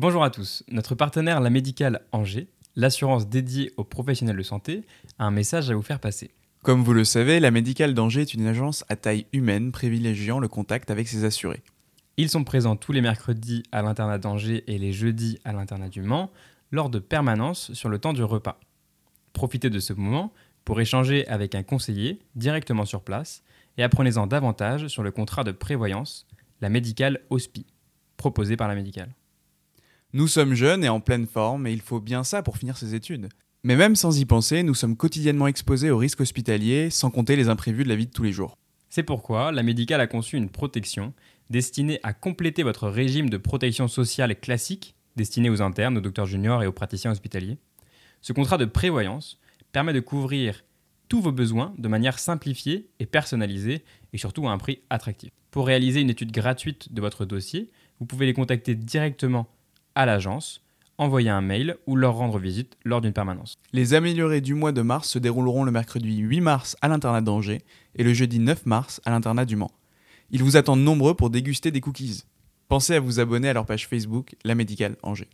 Bonjour à tous. Notre partenaire La Médicale Angers, l'assurance dédiée aux professionnels de santé, a un message à vous faire passer. Comme vous le savez, la Médicale d'Angers est une agence à taille humaine privilégiant le contact avec ses assurés. Ils sont présents tous les mercredis à l'internat d'Angers et les jeudis à l'internat du Mans lors de permanences sur le temps du repas. Profitez de ce moment pour échanger avec un conseiller directement sur place et apprenez-en davantage sur le contrat de prévoyance, la médicale HOSPI, proposé par la médicale. Nous sommes jeunes et en pleine forme et il faut bien ça pour finir ses études. Mais même sans y penser, nous sommes quotidiennement exposés aux risques hospitaliers, sans compter les imprévus de la vie de tous les jours. C'est pourquoi la médicale a conçu une protection destinée à compléter votre régime de protection sociale classique, destiné aux internes, aux docteurs juniors et aux praticiens hospitaliers. Ce contrat de prévoyance permet de couvrir tous vos besoins de manière simplifiée et personnalisée et surtout à un prix attractif. Pour réaliser une étude gratuite de votre dossier, vous pouvez les contacter directement à l'agence, envoyer un mail ou leur rendre visite lors d'une permanence. Les améliorés du mois de mars se dérouleront le mercredi 8 mars à l'internat d'Angers et le jeudi 9 mars à l'internat du Mans. Ils vous attendent nombreux pour déguster des cookies. Pensez à vous abonner à leur page Facebook La Médicale Angers.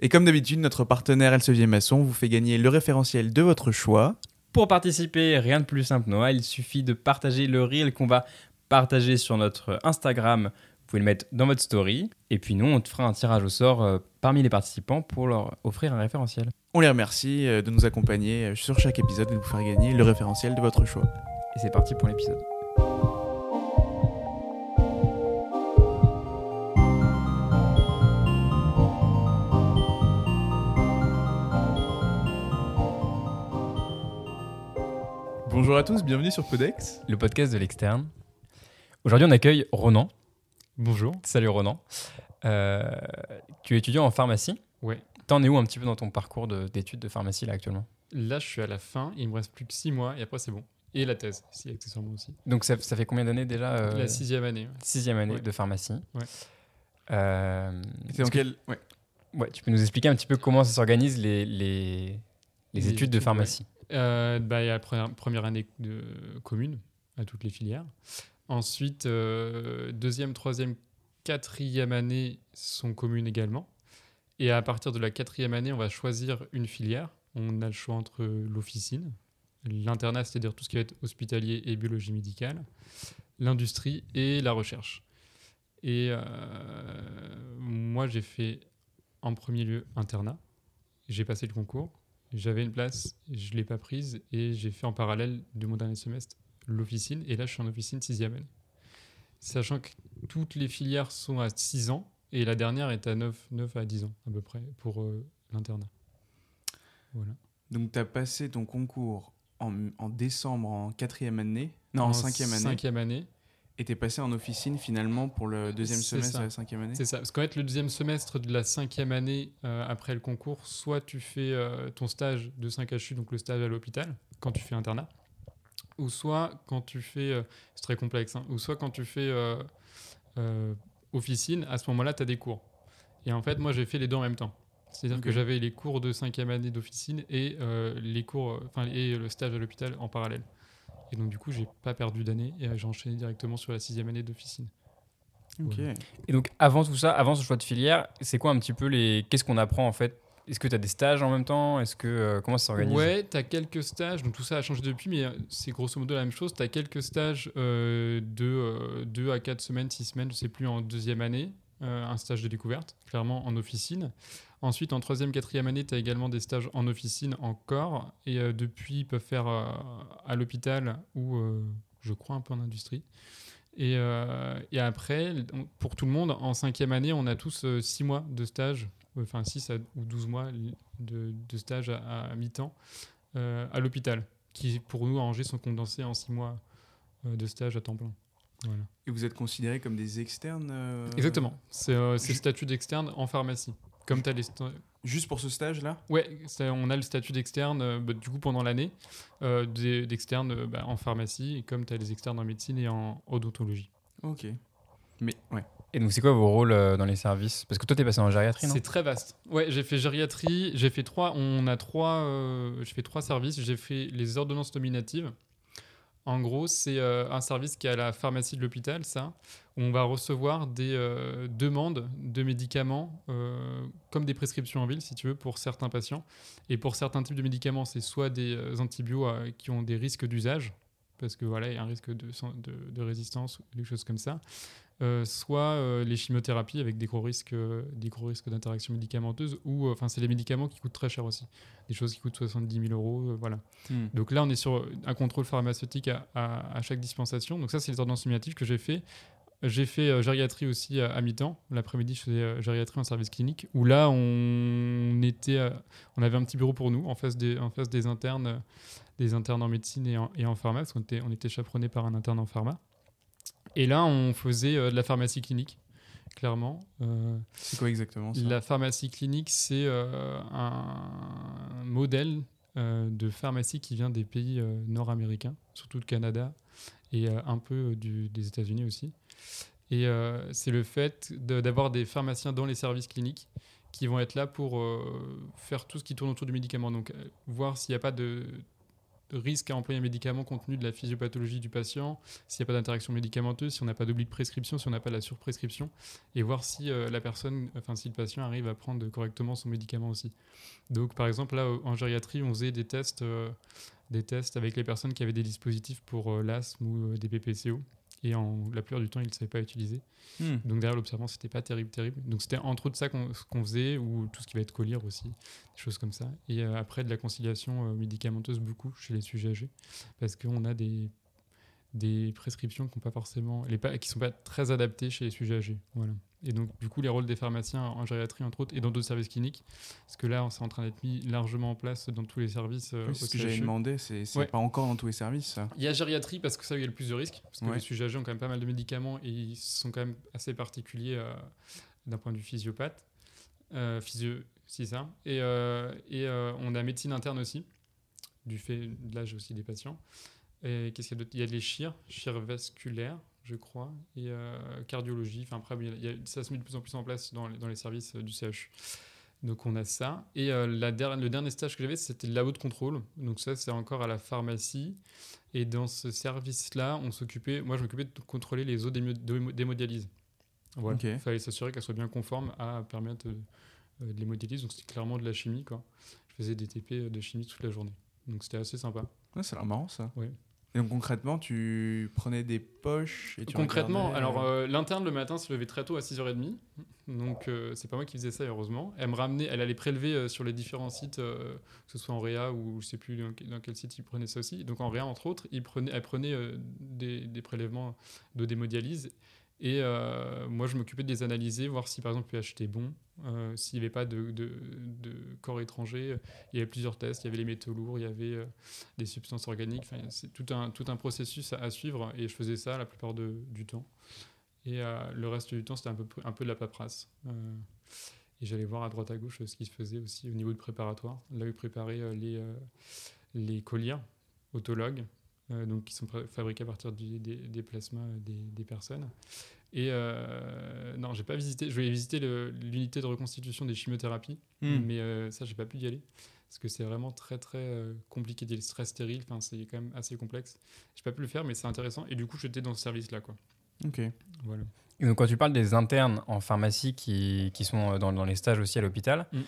Et comme d'habitude, notre partenaire Elsevier Masson vous fait gagner le référentiel de votre choix. Pour participer, rien de plus simple, Noah. Il suffit de partager le reel qu'on va partager sur notre Instagram. Vous pouvez le mettre dans votre story. Et puis nous, on te fera un tirage au sort euh, parmi les participants pour leur offrir un référentiel. On les remercie euh, de nous accompagner euh, sur chaque épisode et de vous faire gagner le référentiel de votre choix. Et c'est parti pour l'épisode. Bonjour à tous, bienvenue sur Codex. Le podcast de l'externe. Aujourd'hui, on accueille Ronan. Bonjour. Salut Ronan. Euh, tu es étudiant en pharmacie. Ouais. T'en es où un petit peu dans ton parcours de- d'études de, pharmacie là actuellement? Là, je suis à la fin. Il me reste plus que six mois et après, c'est bon. Et la thèse, si, accessoirement aussi. Donc ça, ça fait combien d'années déjà euh, La sixième année. ouais. Sixième année Ouais. de pharmacie. Ouais. Euh, C'est dans est-ce que- quel... ouais. ouais, tu peux nous expliquer un petit peu comment ça s'organise les, les, les Les études de pharmacie? Euh, bah, il y a la première, première année de commune à toutes les filières. Ensuite, euh, deuxième, troisième, quatrième année sont communes également. Et à partir de la quatrième année, on va choisir une filière. On a le choix entre l'officine, l'internat, c'est-à-dire tout ce qui va être hospitalier et biologie médicale, l'industrie et la recherche. Et euh, moi, j'ai fait en premier lieu internat. J'ai passé le concours. J'avais une place, je ne l'ai pas prise et j'ai fait en parallèle de mon dernier semestre l'officine. Et là, je suis en officine sixième année. Sachant que toutes les filières sont à 6 ans et la dernière est à 9, 9 à 10 ans à peu près pour euh, l'internat. Voilà. Donc tu as passé ton concours en, en décembre en quatrième année, non en, En cinquième année, Cinquième année. et t'es passé en officine finalement pour le deuxième semestre ça. de la cinquième année? C'est ça. Parce qu'en fait, le deuxième semestre de la cinquième année euh, après le concours, soit tu fais euh, ton stage de 5 HU, donc le stage à l'hôpital, quand tu fais internat, ou soit quand tu fais, euh, c'est très complexe, hein, ou soit quand tu fais euh, euh, officine, à ce moment-là, tu as des cours. Et en fait, moi, j'ai fait les deux en même temps. C'est-à-dire que j'avais les cours de cinquième année d'officine et euh, les cours, enfin et le stage à l'hôpital en parallèle. Et donc du coup, j'ai pas perdu d'année et j'ai enchaîné directement sur la sixième année d'officine. Ok. Et donc avant tout ça, avant ce choix de filière, c'est quoi un petit peu les... Qu'est-ce qu'on apprend en fait Est-ce que tu as des stages en même temps? Est-ce que euh, comment ça s'organise? Ouais, tu as quelques stages, donc tout ça a changé depuis, mais euh, c'est grosso modo la même chose. Tu as quelques stages euh, de 2 à 4 semaines, 6 semaines, je sais plus, en deuxième année, euh, un stage de découverte, clairement en officine. Ensuite, en troisième, quatrième année, tu as également des stages en officine encore, et euh, depuis, ils peuvent faire euh, à l'hôpital ou, euh, je crois, un peu en industrie. Et, euh, et après, pour tout le monde, en cinquième année, on a tous 6 mois de stage, enfin 6 à, ou 12 mois de, de stage à, à mi-temps euh, à l'hôpital, qui pour nous à Angers sont condensés en 6 mois euh, de stage à temps plein. Voilà. Et vous êtes considérés comme des externes euh, Exactement, c'est ju- statut d'externe en pharmacie. Comme as les. Juste pour ce stage-là? Ouais, c'est- on a le statut d'externe bah, du coup pendant l'année, d'externe bah, en pharmacie, et comme tu as les externes en médecine et en odontologie. Ok. Mais ouais. Et donc c'est quoi vos rôles euh, dans les services? Parce que toi t'es passé en gériatrie, non? C'est très vaste. Ouais, j'ai fait gériatrie, j'ai fait trois, on a trois, euh, j'ai trois services. J'ai fait les ordonnances nominatives, En gros, c'est euh, un service qui est à la pharmacie de l'hôpital, ça, où on va recevoir des euh, demandes de médicaments, comme des prescriptions en ville, si tu veux, pour certains patients. Et pour certains types de médicaments, c'est soit des antibiotiques qui ont des risques d'usage, parce que voilà, il y a un risque de, de, résistance des choses comme ça. Euh, soit euh, les chimiothérapies avec des gros risques, euh, des gros risques d'interaction médicamenteuse, ou enfin c'est les médicaments qui coûtent très cher aussi, des choses qui coûtent 70 000 euros, voilà. Hmm. Donc là, on est sur un contrôle pharmaceutique à, à- à chaque dispensation. Donc ça, c'est les ordonnances nominatives que j'ai fait. J'ai fait gériatrie aussi à, à mi-temps. L'après-midi, je faisais gériatrie en service clinique, où là, on était, on avait un petit bureau pour nous en face des, en face des internes, des internes en médecine et en, et en pharma, parce qu'on était, on était chaperonné par un interne en pharma. Et là, on faisait euh, de la pharmacie clinique, clairement. Euh, C'est quoi exactement ça? la pharmacie clinique, c'est euh, un modèle de pharmacie qui vient des pays nord-américains, surtout le Canada et un peu du- des États-Unis aussi. Et euh, c'est le fait de- d'avoir des pharmaciens dans les services cliniques qui vont être là pour euh, faire tout ce qui tourne autour du médicament. Donc, euh, voir s'il n'y a pas de risque à employer un médicament compte tenu de la physiopathologie du patient, s'il n'y a pas d'interaction médicamenteuse, si on n'a pas d'oubli de prescription, si on n'a pas de la surprescription et voir si euh, la personne, enfin si le patient arrive à prendre correctement son médicament aussi. Donc par exemple là en gériatrie, on faisait des tests, euh, des tests avec les personnes qui avaient des dispositifs pour euh, l'asthme ou des PPCO. Et en, la plupart du temps, ils ne savaient pas utiliser. Hmm. Donc derrière l'observance, c'était pas terrible, terrible. Donc c'était entre autres ça qu'on faisait, ou tout ce qui va être collyre aussi, des choses comme ça. Et euh, après de la conciliation euh, médicamenteuse beaucoup chez les sujets âgés, parce qu'on a des des prescriptions qui sont pas forcément, les qui sont pas très adaptées chez les sujets âgés. Voilà. Et donc du coup les rôles des pharmaciens en gériatrie entre autres et dans d'autres services cliniques, parce que là c'est en train d'être mis largement en place dans tous les services. euh, Oui, c'est ce que j'avais demandé, c'est c'est Ouais. pas encore dans tous les services ça. Il y a gériatrie parce que ça, il y a le plus de risques. Parce que Ouais. les sujets âgés ont quand même pas mal de médicaments et ils sont quand même assez particuliers euh, d'un point de vue physiopathe. Euh, physio, si ça. Et, euh, et euh, on a médecine interne aussi, du fait de l'âge aussi des patients. Et qu'est-ce qu'il y a d'autre? Il y a les chires, chires vasculaires, je crois, et euh, cardiologie. Enfin, après, il y a- ça se met de plus en plus en place dans les, dans les services euh, du CHU. Donc on a ça. Et euh, la der- le dernier stage que j'avais, c'était le labo de contrôle. Donc ça, c'est encore à la pharmacie. Et dans ce service-là, on s'occupait, moi je m'occupais de contrôler les eaux d'hémodialyse. Voilà. Il fallait s'assurer qu'elles soient bien conformes à permettre euh, de l'hémodialyse. Donc c'était clairement de la chimie. Quoi. Je faisais des TP de chimie toute la journée. Donc c'était assez sympa. Ouais, l'air marrant ça. Ouais. Et donc concrètement, tu prenais des poches et tu Concrètement, regardais, alors euh, euh, l'interne le matin se levait très tôt à 6h30. Donc euh, c'est pas moi qui faisais ça heureusement. Elle me ramenait, elle allait prélever euh, sur les différents sites, que ce soit en Réa ou je sais plus dans, quel- site il prenait ça aussi. Donc en Réa entre autres, il prenait, elle prenait des, des prélèvements d'eau d'hémodialyse. Et euh, moi je m'occupais de les analyser, voir si par exemple le pH était bon, euh, s'il n'y avait pas de, corps étranger. Il y avait plusieurs tests, il y avait les métaux lourds, il y avait euh, des substances organiques. Enfin, c'est tout un, tout un processus à, suivre et je faisais ça la plupart du temps. Et euh, le reste du temps, c'était un peu, un peu de la paperasse. Euh, et j'allais voir à droite à gauche ce qui se faisait aussi au niveau de préparatoire. Là, ils préparaient les, les colliers autologues, donc qui sont fabriqués à partir du- des, des plasmas des, des personnes. Et euh, non, j'ai pas visité. Je voulais visiter l'unité de reconstitution des chimiothérapies, hmm. mais euh, ça, j'ai pas pu y aller parce que c'est vraiment très très euh, compliqué. Il y a le stress stérile, enfin, c'est quand même assez complexe. J'ai pas pu le faire, mais c'est intéressant. Et du coup, j'étais dans ce service-là, quoi. Ok. Voilà. Et donc, quand tu parles des internes en pharmacie qui, qui sont dans, dans les stages aussi à l'hôpital, Mm.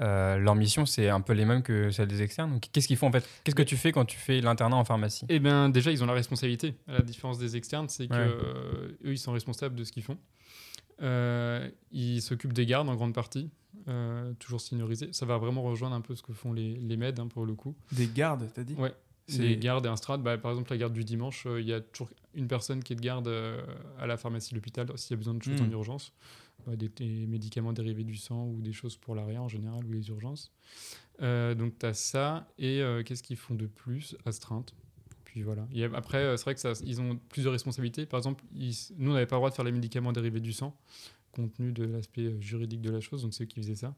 Euh, leur mission, c'est un peu les mêmes que celle des externes. Donc, Qu'est-ce qu'ils font en fait? Qu'est-ce que tu fais quand tu fais l'internat en pharmacie? Eh bien, déjà, ils ont la responsabilité. À la différence des externes, c'est que Ouais. euh, eux, ils sont responsables de ce qu'ils font. Euh, ils s'occupent des gardes en grande partie, euh, toujours seniorisés. Ça va vraiment rejoindre un peu ce que font les, les MED hein, pour le coup. Des gardes, t'as dit? Ouais. C'est- Les gardes et un strat, bah, par exemple la garde du dimanche, euh, il y a toujours une personne qui est de garde euh, à la pharmacie de l'hôpital s'il y a besoin de choses en urgence, Bah, des, médicaments dérivés du sang ou des choses pour l'arrière en général ou les urgences. Euh, donc tu as ça et euh, qu'est-ce qu'ils font de plus? Astreinte. Puis voilà. Après, euh, c'est vrai que ils ont plusieurs responsabilités. Par exemple, nous, on n'avait pas le droit de faire les médicaments dérivés du sang, compte tenu de l'aspect juridique de la chose, donc c'est eux qui faisaient ça.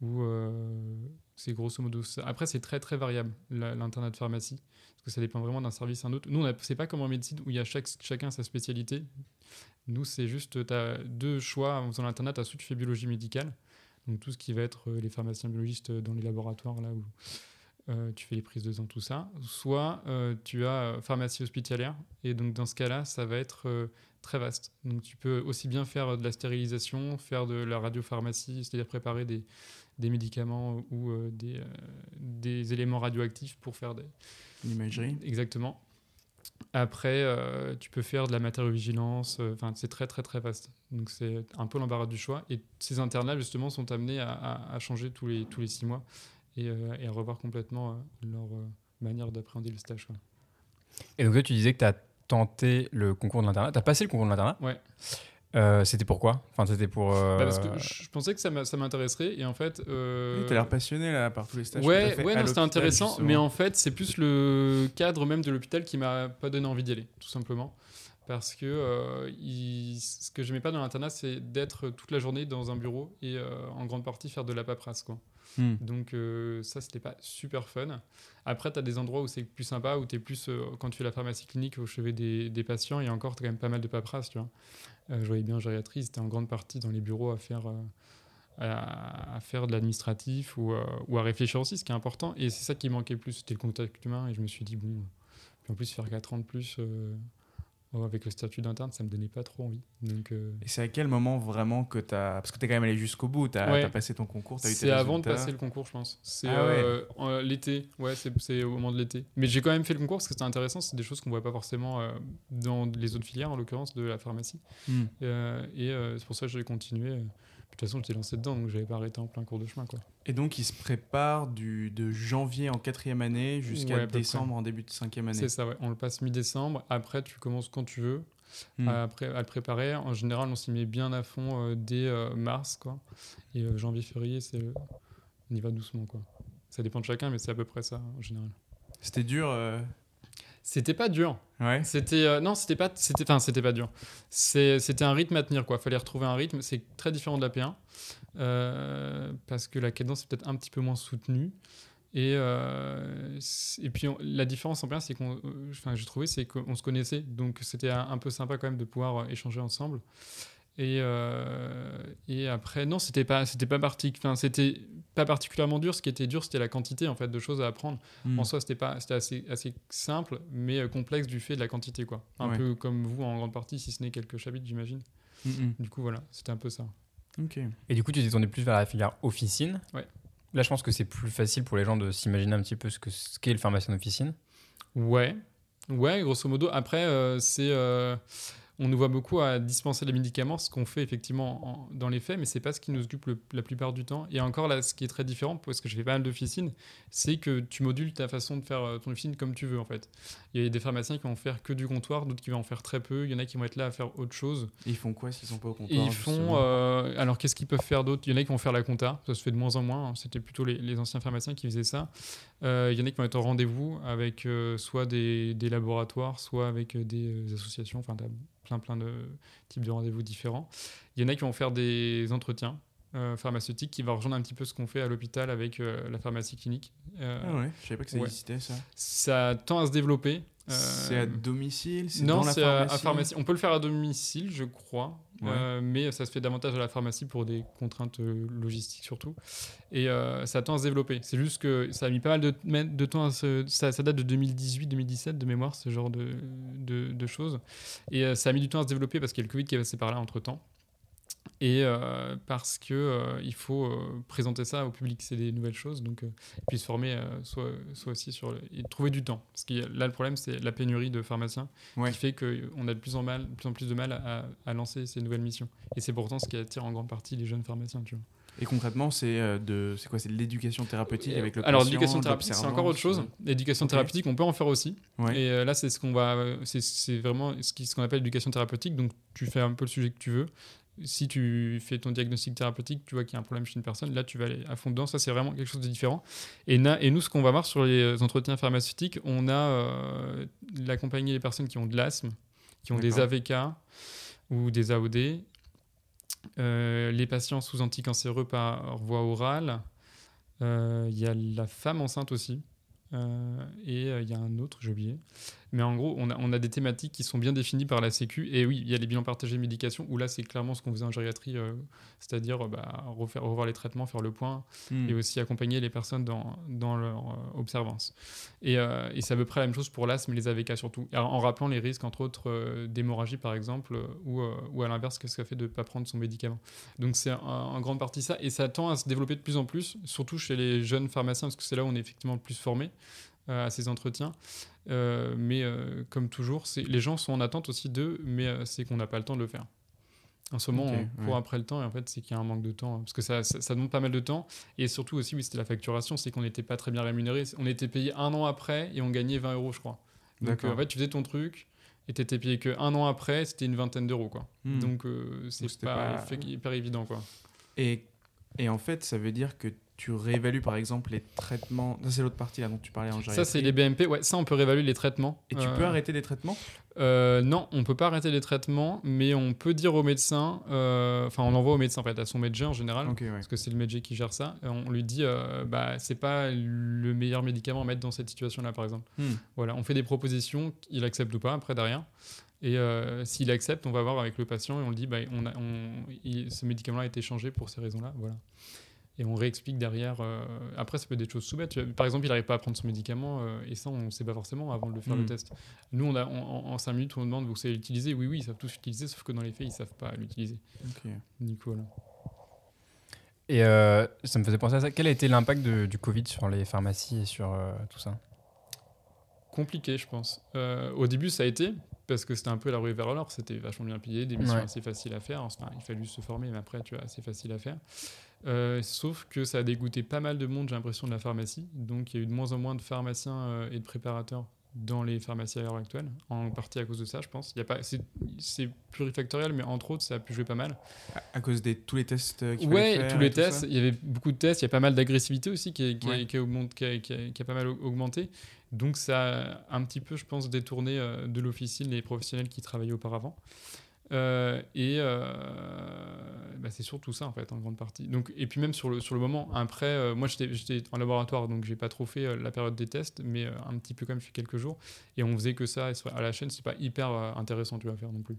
Ou euh, c'est grosso modo ça. Après, c'est très très variable, l'internat de pharmacie, parce que ça dépend vraiment d'un service à un autre. Nous, c'est pas comme en médecine où il y a chaque, chacun sa spécialité. Nous, c'est juste, tu as deux choix en faisant l'internat. Tu as soit tu fais biologie médicale, donc tout ce qui va être euh, les pharmaciens biologistes dans les laboratoires, là où euh, tu fais les prises de sang, tout ça. Soit tu as pharmacie hospitalière, et donc dans ce cas-là, ça va être très vaste. Donc tu peux aussi bien faire de la stérilisation, faire de la radiopharmacie, c'est-à-dire préparer des, des médicaments ou euh, des, euh, des éléments radioactifs pour faire des... L'imagerie. Exactement. Après, euh, tu peux faire de la matériovigilance, euh, enfin c'est très très très vaste. Donc c'est un peu l'embarras du choix. Et ces internes-là, justement, sont amenés à, à- à changer tous les, tous les six mois et, euh, et à revoir complètement euh, leur euh, manière d'appréhender le stage. quoi. Et donc, toi, tu disais que tu as tenté le concours de l'internat. Tu as passé le concours de l'internat Ouais. Euh, C'était pourquoi Enfin, c'était pour. euh, Bah, parce que je pensais que ça m'intéresserait et en fait. euh, Oui, T'as l'air passionné là par tous les stages. Ouais, ouais, non, c'était intéressant, justement. mais en fait, c'est plus le cadre même de l'hôpital qui m'a pas donné envie d'y aller, tout simplement. Parce que euh, il- ce que j'aimais pas dans l'internat, c'est d'être toute la journée dans un bureau et euh, en grande partie faire de la paperasse. Quoi. Hmm. Donc euh, ça, c'était pas super fun. Après, tu as des endroits où c'est plus sympa, où tu es plus, euh, quand tu fais la pharmacie clinique au chevet des, des patients, et encore, tu as quand même pas mal de paperasse, tu vois. Euh, je voyais bien en gériatrie, c'était en grande partie dans les bureaux à faire, à, à faire de l'administratif ou, euh, ou à réfléchir aussi, ce qui est important. Et c'est ça qui manquait le plus, c'était le contact humain. Et je me suis dit, bon, puis en plus, faire 4 ans de plus euh, oh, avec le statut d'interne, ça me donnait pas trop envie. Donc, euh, Et c'est à quel moment vraiment que t'as. Parce que t'es quand même allé jusqu'au bout, Ouais. t'as passé ton concours, eu C'est avant de passer le concours, je pense. C'est Ah ouais. euh, l'été, ouais, c'est au moment de l'été. Mais j'ai quand même fait le concours parce que c'était intéressant, c'est des choses qu'on voit pas forcément euh, dans les autres filières, en l'occurrence de la pharmacie. Hmm. Et c'est pour ça que j'ai continué. De toute façon, j'étais lancé dedans, donc j'avais pas arrêté en plein cours de chemin. Quoi. Et donc, il se prépare du, de janvier en quatrième année jusqu'à Ouais, décembre en début de cinquième année. C'est ça, ouais. On le passe mi-décembre. Après, tu commences quand tu veux après, à le préparer. En général, on s'y met bien à fond euh, dès euh, mars. Quoi. Et euh, janvier, février, c'est, on y va doucement. Quoi. Ça dépend de chacun, mais c'est à peu près ça en général. C'était dur. C'était pas dur. C'était euh, non, c'était pas c'était enfin c'était pas dur. C'était un rythme à tenir quoi. Fallait retrouver un rythme. C'est très différent de la P1 euh, parce que la cadence est peut-être un petit peu moins soutenue. Et, euh, et puis la différence en P1 c'est qu'on, j'ai trouvé c'est qu'on se connaissait donc c'était un, peu sympa quand même de pouvoir échanger ensemble. Et, euh, et après non c'était pas c'était pas enfin, c'était pas particulièrement dur. Ce qui était dur c'était la quantité en fait de choses à apprendre. Hmm. En soi, c'était pas, c'était assez, assez simple, mais euh, complexe du fait de la quantité, quoi. Un Ouais. peu comme vous en grande partie, si ce n'est quelques chapitres, j'imagine. Du coup, voilà, c'était un peu ça. Ok. Et du coup, tu t'es tourné plus vers la filière officine. Ouais. Là, je pense que c'est plus facile pour les gens de s'imaginer un petit peu ce que ce qu'est le pharmacien d'officine. Ouais, ouais, grosso modo. Après, euh, c'est, euh, on nous voit beaucoup à dispenser les médicaments, ce qu'on fait effectivement en- dans les faits, mais c'est pas ce qui nous occupe le- la plupart du temps. Et encore là, ce qui est très différent, parce que je fais pas mal d'officines, c'est que tu modules ta façon de faire euh, ton officine comme tu veux en fait. Il y a des pharmaciens qui vont faire que du comptoir, d'autres qui vont en faire très peu. Il y en a qui vont être là à faire autre chose. Et ils font quoi s'ils sont pas au Et comptoir ils font. euh, alors, qu'est-ce qu'ils peuvent faire d'autre? Il y en a qui vont faire la compta. Ça se fait de moins en moins. hein. C'était plutôt les, les anciens pharmaciens qui faisaient ça. Il y en a qui vont être au rendez-vous avec euh, soit des, des laboratoires, soit avec euh, des euh, associations. Enfin, plein, plein de types de rendez-vous différents. Il y en a qui vont faire des entretiens. euh, pharmaceutiques qui va rejoindre un petit peu ce qu'on fait à l'hôpital avec euh, la pharmacie clinique. Euh, Ah ouais, je savais pas que ça ouais. existait ça. Ça tend à se développer. Euh, C'est à domicile C'est non, c'est à- pharmacie à pharmacie. On peut le faire à domicile, je crois, Ouais. Euh, mais ça se fait davantage à la pharmacie pour des contraintes euh, logistiques surtout. Et euh, ça tend à se développer. C'est juste que ça a mis pas mal de, de temps à se. Ça, ça date de 2018-2017 de mémoire, ce genre de, de, de choses. Et euh, ça a mis du temps à se développer parce qu'il y a le Covid qui est passé par là entre temps. Et euh, parce que euh, il faut euh, présenter ça au public, c'est des nouvelles choses, donc et puis se former soit, soit aussi sur le, et trouver du temps. Parce que là le problème c'est la pénurie de pharmaciens Ouais. qui fait qu'on a de plus en, mal, de plus en plus de mal à, à lancer ces nouvelles missions. Et c'est pourtant ce qui attire en grande partie les jeunes pharmaciens. Tu vois. Et concrètement, c'est de, c'est quoi C'est de l'éducation thérapeutique avec le Alors l'éducation thérapeutique c'est encore autre chose. L'éducation thérapeutique on peut en faire aussi. Ouais. Et là c'est ce qu'on va, c'est, c'est vraiment ce, qui- ce qu'on appelle l'éducation thérapeutique. Donc tu fais un peu le sujet que tu veux. Si tu fais ton diagnostic thérapeutique, tu vois qu'il y a un problème chez une personne, là tu vas aller à fond dedans. Ça c'est vraiment quelque chose de différent. Et, na- et nous ce qu'on va voir sur les entretiens pharmaceutiques, on a euh, l'accompagner les personnes qui ont de l'asthme, qui ont des. AVK ou des AOD, euh, les patients sous anticancéreux par voie orale. Euh, Il y a la femme enceinte aussi. Euh, et il y a un autre, j'ai oublié. Mais en gros, on a, on a des thématiques qui sont bien définies par la Sécu. Et oui, il y a les bilans partagés de médication, où là, c'est clairement ce qu'on faisait en gériatrie, euh, c'est-à-dire bah, refaire, revoir les traitements, faire le point, Hmm. et aussi accompagner les personnes dans, dans leur euh, observance. Et, euh, et c'est à peu près la même chose pour l'asthme et les AVK surtout, en rappelant les risques, entre autres, euh, d'hémorragie par exemple, ou, ou à l'inverse, qu'est-ce que ça fait de ne pas prendre son médicament. Donc c'est en, grande partie ça, et ça tend à se développer de plus en plus, surtout chez les jeunes pharmaciens, parce que c'est là où on est effectivement le plus formé à ces entretiens. Euh, mais euh, comme toujours, les gens sont en attente aussi d'eux, mais euh, c'est qu'on n'a pas le temps de le faire. En ce moment, Ok, on court ouais. après le temps et en fait, c'est qu'il y a un manque de temps. hein, Parce que ça, ça, ça demande pas mal de temps. Et surtout aussi, oui, c'était la facturation, c'est qu'on n'était pas très bien rémunéré. On était payé un an après et on gagnait 20 euros, je crois. Donc euh, en fait, tu faisais ton truc et t'étais payé que un an après, c'était une vingtaine d'euros, quoi. Hmm. Donc euh, c'est pas, hyper évident, quoi. Et, et en fait, ça veut dire que tu réévalues par exemple les traitements. Ça, c'est l'autre partie là dont tu parlais en Ça, c'est les gériatrie. BMP. Ouais, ça, on peut réévaluer les traitements. Et tu Euh, peux arrêter les traitements? Euh, non, on peut pas arrêter les traitements, mais on peut dire au médecin, euh, enfin on envoie au médecin en fait, à son médecin en général, ouais. parce que c'est le médecin qui gère ça. on lui dit, euh, bah c'est pas le meilleur médicament à mettre dans cette situation-là par exemple. Hmm. Voilà, on fait des propositions, il accepte ou pas après derrière. Et euh, s'il accepte, on va voir avec le patient et on lui dit, bah, on a, on, il- ce médicament a été changé pour ces raisons-là, voilà. Et on réexplique derrière. euh, après, ça peut être des choses sous bêtes. Par exemple, il n'arrive pas à prendre son médicament euh, et ça, on ne sait pas forcément avant de le faire le Mm. test. Nous, on a, en, 5 minutes, on demande vous savez l'utiliser? Oui, oui, ils savent tous l'utiliser, sauf que dans les faits, ils ne savent pas l'utiliser. Ok. Nico, là. Et euh, ça me faisait penser à ça. Quel a été l'impact du Covid sur les pharmacies et sur euh, tout ça? Compliqué, je pense. Euh, au début, ça a été, parce que c'était un peu la rue vers l'or. C'était vachement bien payé, des missions Ouais. assez faciles à faire. Enfin, il fallu se former, mais après, tu vois, assez facile à faire. Euh, sauf que ça a dégoûté pas mal de monde, j'ai l'impression, de la pharmacie. Donc, il y a eu de moins en moins de pharmaciens euh, et de préparateurs dans les pharmacies à l'heure actuelle, en partie à cause de ça, je pense. Il y a pas, c'est, c'est plurifactoriel, mais entre autres, ça a pu jouer pas mal. À, à cause de tous les tests euh, qu'il fallait Ouais, faire tous les tests, il y avait beaucoup de tests, il y a pas mal d'agressivité aussi qui, est- qui, est- Ouais. qui, est augmente- qui a, qui a- qui a pas mal au- augmenté. Donc ça a un petit peu, je pense, détourné euh, de l'officine les professionnels qui travaillaient auparavant. Euh, et euh, bah, c'est surtout ça en fait en grande partie. Donc, et puis même sur le, sur le moment, après, moi j'étais en laboratoire donc j'ai pas trop fait la période des tests, mais un petit peu quand même fait quelques jours. Et on faisait que ça et à la chaîne, c'est pas hyper intéressant tu vas faire non plus.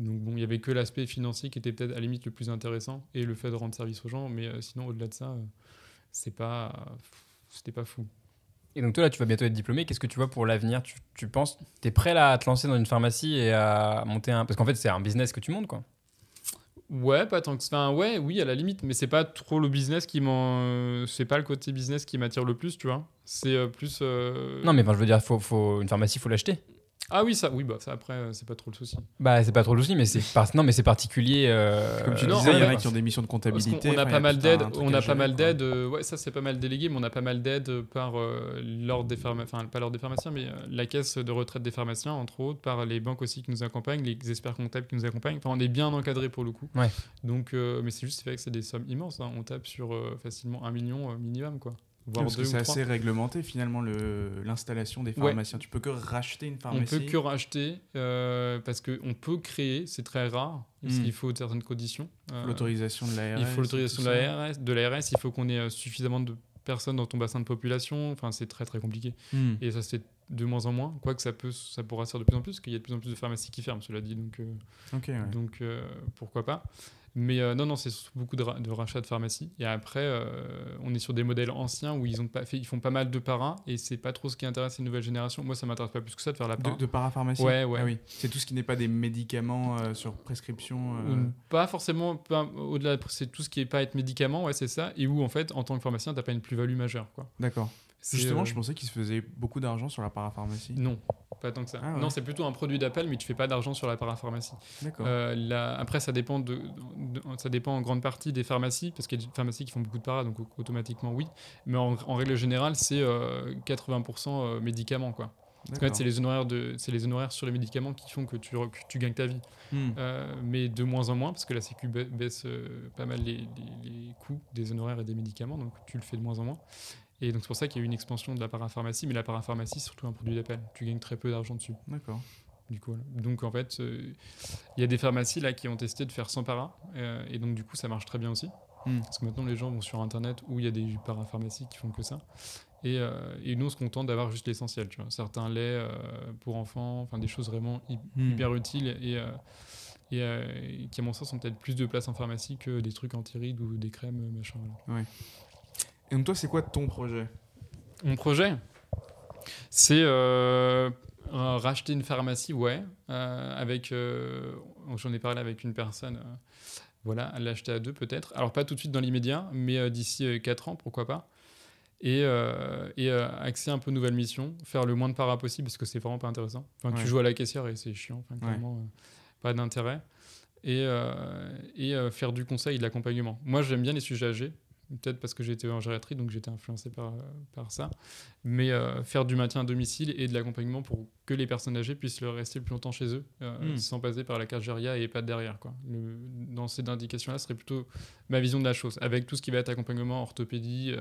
Donc bon, il y avait que l'aspect financier qui était peut-être à la limite le plus intéressant et le fait de rendre service aux gens, mais sinon au-delà de ça, c'est pas, c'était pas fou. Et donc toi là, tu vas bientôt être diplômé. Qu'est-ce que tu vois pour l'avenir? Tu, tu penses, t'es prêt là à te lancer dans une pharmacie et à monter un... Parce qu'en fait, c'est un business que tu montes, quoi. Ouais, pas tant que enfin ouais, oui à la limite, mais c'est pas trop le business qui m'en, c'est pas le côté business qui m'attire le plus, tu vois. C'est euh, plus. euh, Non, mais je veux dire, faut, faut, une pharmacie, faut l'acheter. Ah oui ça, oui bah ça après euh, c'est pas trop le souci. Bah, c'est pas trop le souci, mais c'est par... non, mais c'est particulier. euh, Comme tu non, disais, il y en a qui ont des missions de comptabilité. on a pas mal d'aide, on a pas mal d'aide. euh, ouais, ça c'est pas mal délégué, mais on a pas mal d'aide par euh, l'ordre des pharmaciens, enfin pas l'ordre des pharmaciens, mais euh, la caisse de retraite des pharmaciens, entre autres, par les banques aussi qui nous accompagnent, les experts comptables qui nous accompagnent. Enfin, on est bien encadré pour le coup. Ouais. Donc, euh, mais c'est juste c'est vrai que c'est des sommes immenses. hein. On tape sur euh, facilement un million euh, minimum, quoi. Voire Parce deux que c'est assez réglementé finalement le- l'installation des Ouais. pharmaciens. Tu peux que racheter une On pharmacie. peut que racheter euh, parce qu'on peut créer, c'est très rare, parce Mm. qu'il faut certaines conditions. Euh, L'autorisation de l'ARS. Il faut l'autorisation de l'ARS, de l'ARS, il faut qu'on ait euh, suffisamment de personnes dans ton bassin de population. Enfin, c'est très très compliqué. Hmm. Et ça fait de moins en moins. Quoique ça peut, ça pourra se faire de plus en plus, parce qu'il y a de plus en plus de pharmacies qui ferment, cela dit. Donc, euh, ouais. donc pourquoi pas. Mais euh, non, non, c'est surtout beaucoup de, ra- de rachats de pharmacies. Et après, euh, on est sur des modèles anciens où ils, ont pas fait, ils font pas mal de paras et c'est pas trop ce qui intéresse les nouvelles générations. Moi, ça m'intéresse pas plus que ça de faire la para. De, de parapharmacie Ouais, ouais. Ah oui. C'est tout ce qui n'est pas des médicaments euh, sur prescription. Pas forcément, au-delà, c'est tout ce qui est pas être médicament, ouais, c'est ça. Et où, en fait, en tant que pharmacien, t'as pas une plus-value majeure. D'accord. Justement, euh, je pensais qu'ils se faisaient beaucoup d'argent sur la parapharmacie. Non, pas tant que ça. Ah ouais. Non, c'est plutôt un produit d'appel, mais tu fais pas d'argent sur la parapharmacie. D'accord. Euh, la- Après, ça dépend, de, de- ça dépend en grande partie des pharmacies, parce qu'il y a des pharmacies qui font beaucoup de para, donc au- automatiquement oui. Mais en, en règle générale, c'est euh, 80% euh, médicaments. Quoi. Parce qu'en fait, c'est les, honoraires de- c'est les honoraires sur les médicaments qui font que tu, que tu gagnes ta vie. Hmm. Euh, mais de moins en moins, parce que la Sécu ba- baisse euh, pas mal les, les- les coûts des honoraires et des médicaments, donc tu le fais de moins en moins. Et donc c'est pour ça qu'il y a eu une expansion de la parapharmacie, mais la parapharmacie, c'est surtout un produit d'appel. Tu gagnes très peu d'argent dessus. D'accord. Du coup, voilà. Donc en fait, euh, il y a des pharmacies là qui ont testé de faire sans para, euh, et donc du coup ça marche très bien aussi. Hmm. Parce que maintenant les gens vont sur internet où il y a des parapharmacies qui font que ça. Et, euh, et nous, on se contente d'avoir juste l'essentiel. Tu vois. Certains laits euh, pour enfants, enfin des choses vraiment hy- Hmm. hyper utiles et, euh, et, qui, à mon sens, ont peut-être plus de place en pharmacie que des trucs anti-rides ou des crèmes, machin. voilà. Et donc toi, c'est quoi ton projet? Mon projet, c'est euh, racheter une pharmacie, ouais. euh, avec, euh, j'en ai parlé avec une personne. voilà, l'acheter à deux peut-être. Alors pas tout de suite dans l'immédiat, mais d'ici 4 ans, pourquoi pas. Et, et axer un peu nouvelle mission, faire le moins de paras possible parce que c'est vraiment pas intéressant. Enfin, Ouais. tu joues à la caissière et c'est chiant, enfin, clairement, pas d'intérêt. Et, euh, et euh, faire du conseil et de l'accompagnement. Moi, j'aime bien les sujets âgés, peut-être parce que j'ai été en gériatrie, donc j'étais influencé par, par ça. Mais euh, faire du maintien à domicile et de l'accompagnement pour que les personnes âgées puissent le rester le plus longtemps chez eux, euh, Mm. sans passer par la carte Géria et pas derrière. Quoi. Le- dans ces indications-là, ce serait plutôt ma vision de la chose, avec tout ce qui va être accompagnement, orthopédie. euh,